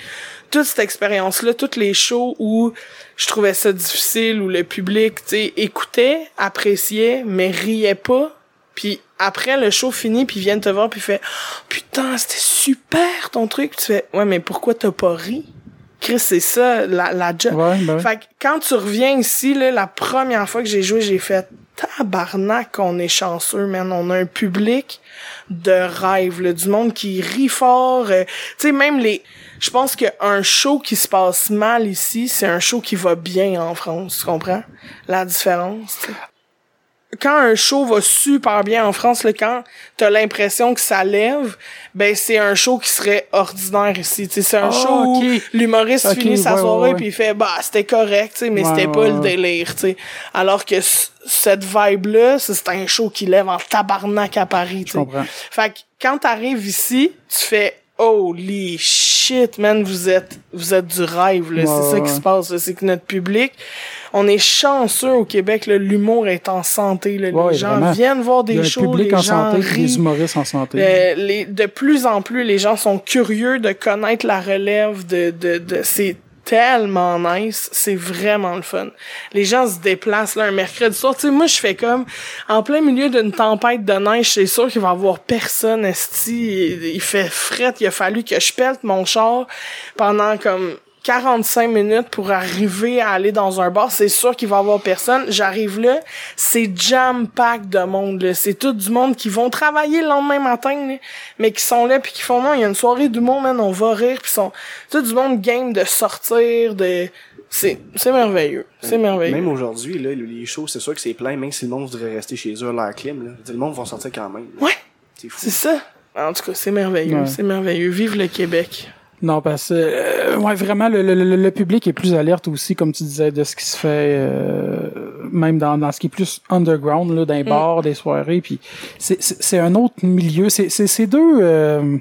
toute cette expérience-là, toutes les shows où je trouvais ça difficile, où le public, tu sais, écoutait, appréciait, mais riait pas. Puis après le show fini, puis viennent te voir, puis fait putain, c'était super ton truc. Puis tu fais ouais, mais pourquoi t'as pas ri? Chris, c'est ça, la, la job. Ben fait que quand tu reviens ici, là, la première fois que j'ai joué, j'ai fait tabarnak on est chanceux, man. On a un public de rêve, là, du monde qui rit fort. Euh, tu sais, même les... Je pense qu'un show qui se passe mal ici, c'est un show qui va bien en France, tu comprends? La différence, quand un show va super bien en France, là, quand t'as l'impression que ça lève, ben c'est un show qui serait ordinaire ici. C'est un ah, show où l'humoriste finit sa soirée puis il fait bah c'était correct, mais c'était pas le délire. T'sais. Alors que cette vibe-là, c'est un show qui lève en tabarnak à Paris. Fait que quand t'arrives ici, tu fais holy shit shit, man, vous êtes, vous êtes du rêve, là. Ouais, c'est ça qui se passe, là. C'est que notre public, on est chanceux au Québec, là. L'humour est en santé, là. Ouais, les gens vraiment. viennent voir des shows, public les en gens santé, rient. des humoristes en santé. Euh, les, de plus en plus, les gens sont curieux de connaître la relève de, de, de c'est tellement nice, c'est vraiment le fun. Les gens se déplacent là un mercredi soir. Tu sais, moi je fais comme en plein milieu d'une tempête de neige, c'est sûr qu'il va y avoir personne esti. Il, fait fret, il a fallu que je pète mon char pendant comme 45 minutes pour arriver à aller dans un bar, c'est sûr qu'il va y avoir personne. J'arrive là, c'est jam-pack de monde, là. C'est tout du monde qui vont travailler le lendemain matin, là, mais qui sont là puis qui font non, il y a une soirée d'humour, man, on va rire puis sont tout du monde game de sortir, de, c'est, c'est merveilleux. C'est merveilleux. Même aujourd'hui, là, les shows, c'est sûr que c'est plein, même si le monde voudrait rester chez eux à l'air clim, là. Le monde va sortir quand même. là. Ouais. C'est fou. C'est ça. En tout cas, c'est merveilleux, Ouais. c'est merveilleux. Vive le Québec. Non, parce que euh, ouais, vraiment, le, le, le- le public est plus alerte aussi, comme tu disais, de ce qui se fait, euh, même dans, dans ce qui est plus underground, là, dans les bars, des soirées. Puis c'est- un autre milieu. C'est c'est- c'est deux. euh,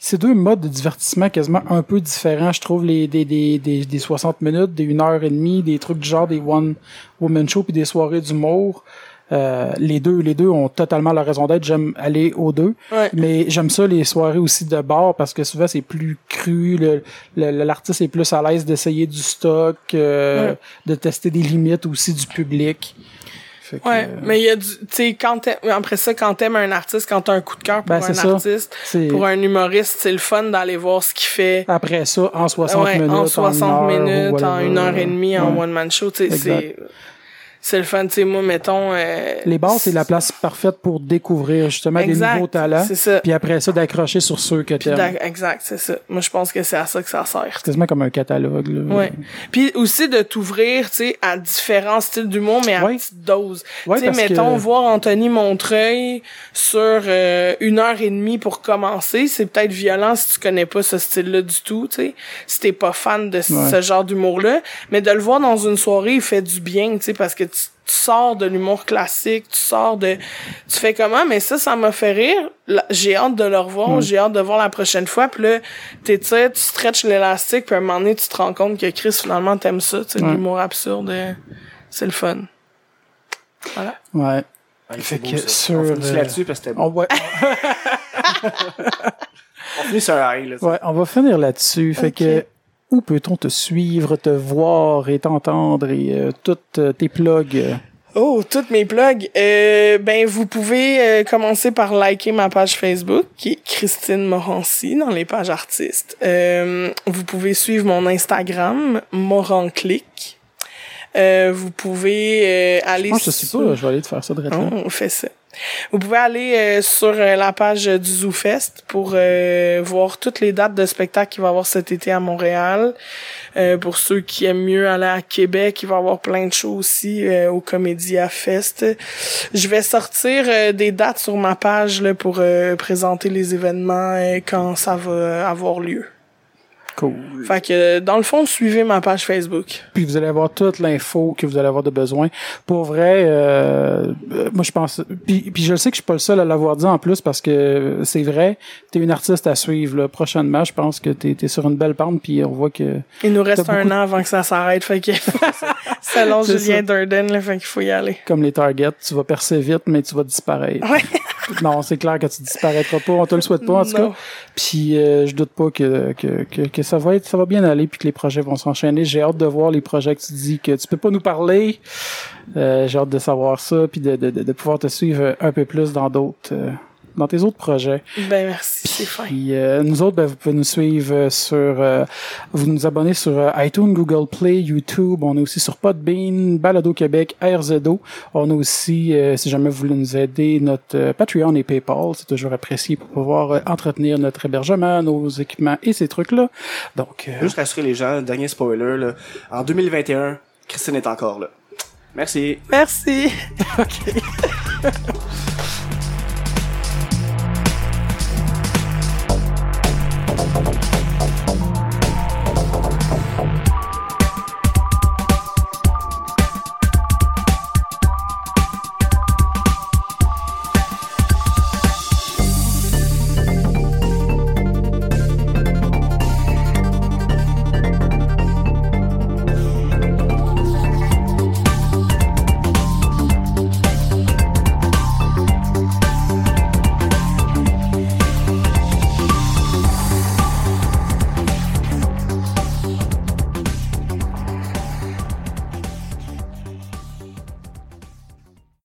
c'est deux modes de divertissement quasiment un peu différents, je trouve, les, des, des, des, des 60 minutes, des 1 heure et demie, des trucs du genre des one woman show puis des soirées d'humour. Euh, les deux, les deux ont totalement leur raison d'être. J'aime aller aux deux. Ouais. Mais j'aime ça les soirées aussi de bar parce que souvent c'est plus cru, le- le- l'artiste est plus à l'aise d'essayer du stock, euh, Ouais. de tester des limites aussi du public. Fait que, Ouais, euh, mais il y a du, tu sais, quand t'aimes- après ça, quand t'aimes un artiste, quand t'as un coup de cœur pour Ben, un c'est ça. artiste, pour un humoriste, c'est le fun d'aller voir ce qu'il fait. après ça en 60 Ouais, minutes, en 60 une heure, minutes, en une heure et demie, en Ouais. one man show, tu sais, c'est, c'est le fun, tu sais, moi, mettons, euh, Les bars, c'est la place parfaite pour découvrir justement Exact, des nouveaux talents. c'est ça. Puis après ça, d'accrocher sur ceux que d'ac- exact, c'est ça. Moi, je pense que c'est à ça que ça sert. C'est quasiment comme un catalogue. Là. Ouais. Puis aussi de t'ouvrir, tu sais, à différents styles d'humour, mais à Ouais. petite dose. Ouais, tu sais, mettons, que- voir Anthony Montreuil sur euh, une heure et demie pour commencer, c'est peut-être violent si tu connais pas ce style-là du tout, tu sais. Si t'es pas fan de ce genre d'humour-là. Mais de le voir dans une soirée, il fait du bien, tu sais, parce que tu, tu sors de l'humour classique, tu sors de... Tu fais comment? Mais ça, ça m'a fait rire. J'ai hâte de le revoir, Ouais. j'ai hâte de voir la prochaine fois. Puis là, t'étires, tu stretches l'élastique, puis à un moment donné, tu te rends compte que Chris, finalement, t'aimes ça, tu sais, l'humour absurde. euh, C'est le fun. Voilà. Ouais. Ouais, Fait c'est beau, que ça. sur, On finit euh, là-dessus parce que c'était bon. On va, On finit sur un high, là. ouais, on va finir là-dessus. Fait que où peut-on te suivre, te voir et t'entendre et euh, toutes euh, tes plugs? Oh, toutes mes plugs. Euh, ben, vous pouvez euh, commencer par liker ma page Facebook, qui est Christine Morancy, dans les pages artistes. Euh, vous pouvez suivre mon Instagram, Moranclick. Euh, vous pouvez euh, aller Je pense que je sais sur- pas, je vais aller te faire ça de Oh, on fait ça. Vous pouvez aller euh, sur euh, la page du ZooFest pour euh, voir toutes les dates de spectacles qu'il va y avoir cet été à Montréal. Pour ceux qui aiment mieux aller à Québec, il va y avoir plein de shows aussi au Comédia Fest. Je vais sortir des dates sur ma page là, pour présenter les événements quand ça va avoir lieu. Cool. Fait que dans le fond, suivez ma page Facebook. Puis vous allez avoir toute l'info que vous allez avoir de besoin. Pour vrai, euh, euh, moi je pense. Puis, puis je sais que je suis pas le seul à l'avoir dit en plus parce que c'est vrai. T'es une artiste à suivre. Là. Prochainement, je pense que t'es es sur une belle pente. Puis on voit que Il nous reste un beaucoup an avant que ça s'arrête, fait que selon Julien. Durden, là, fait qu'il faut y aller. comme les targets, tu vas percer vite, mais tu vas disparaître. Ouais. non, c'est clair que tu disparaîtras pas. On te le souhaite pas en tout Non. cas. Puis euh, je doute pas que, que, que, que ça va être ça va bien aller puis que les projets vont s'enchaîner. J'ai hâte de voir les projets que tu dis que tu peux pas nous parler. Euh, J'ai hâte de savoir ça puis de, de, de, de pouvoir te suivre un peu plus dans d'autres euh, dans tes autres projets. Ben merci, c'est fin. Puis euh, nous autres, ben, vous pouvez nous suivre euh, sur, euh, vous nous abonnez sur euh, iTunes, Google Play, YouTube. On est aussi sur Podbean, Balado Québec, RZO. On a aussi, euh, si jamais vous voulez nous aider, notre euh, Patreon et PayPal. C'est toujours apprécié pour pouvoir euh, entretenir notre hébergement, nos équipements et ces trucs-là. Donc, euh, Juste rassurer les gens, dernier spoiler, là. En 2021, Christine est encore là. Merci. Merci.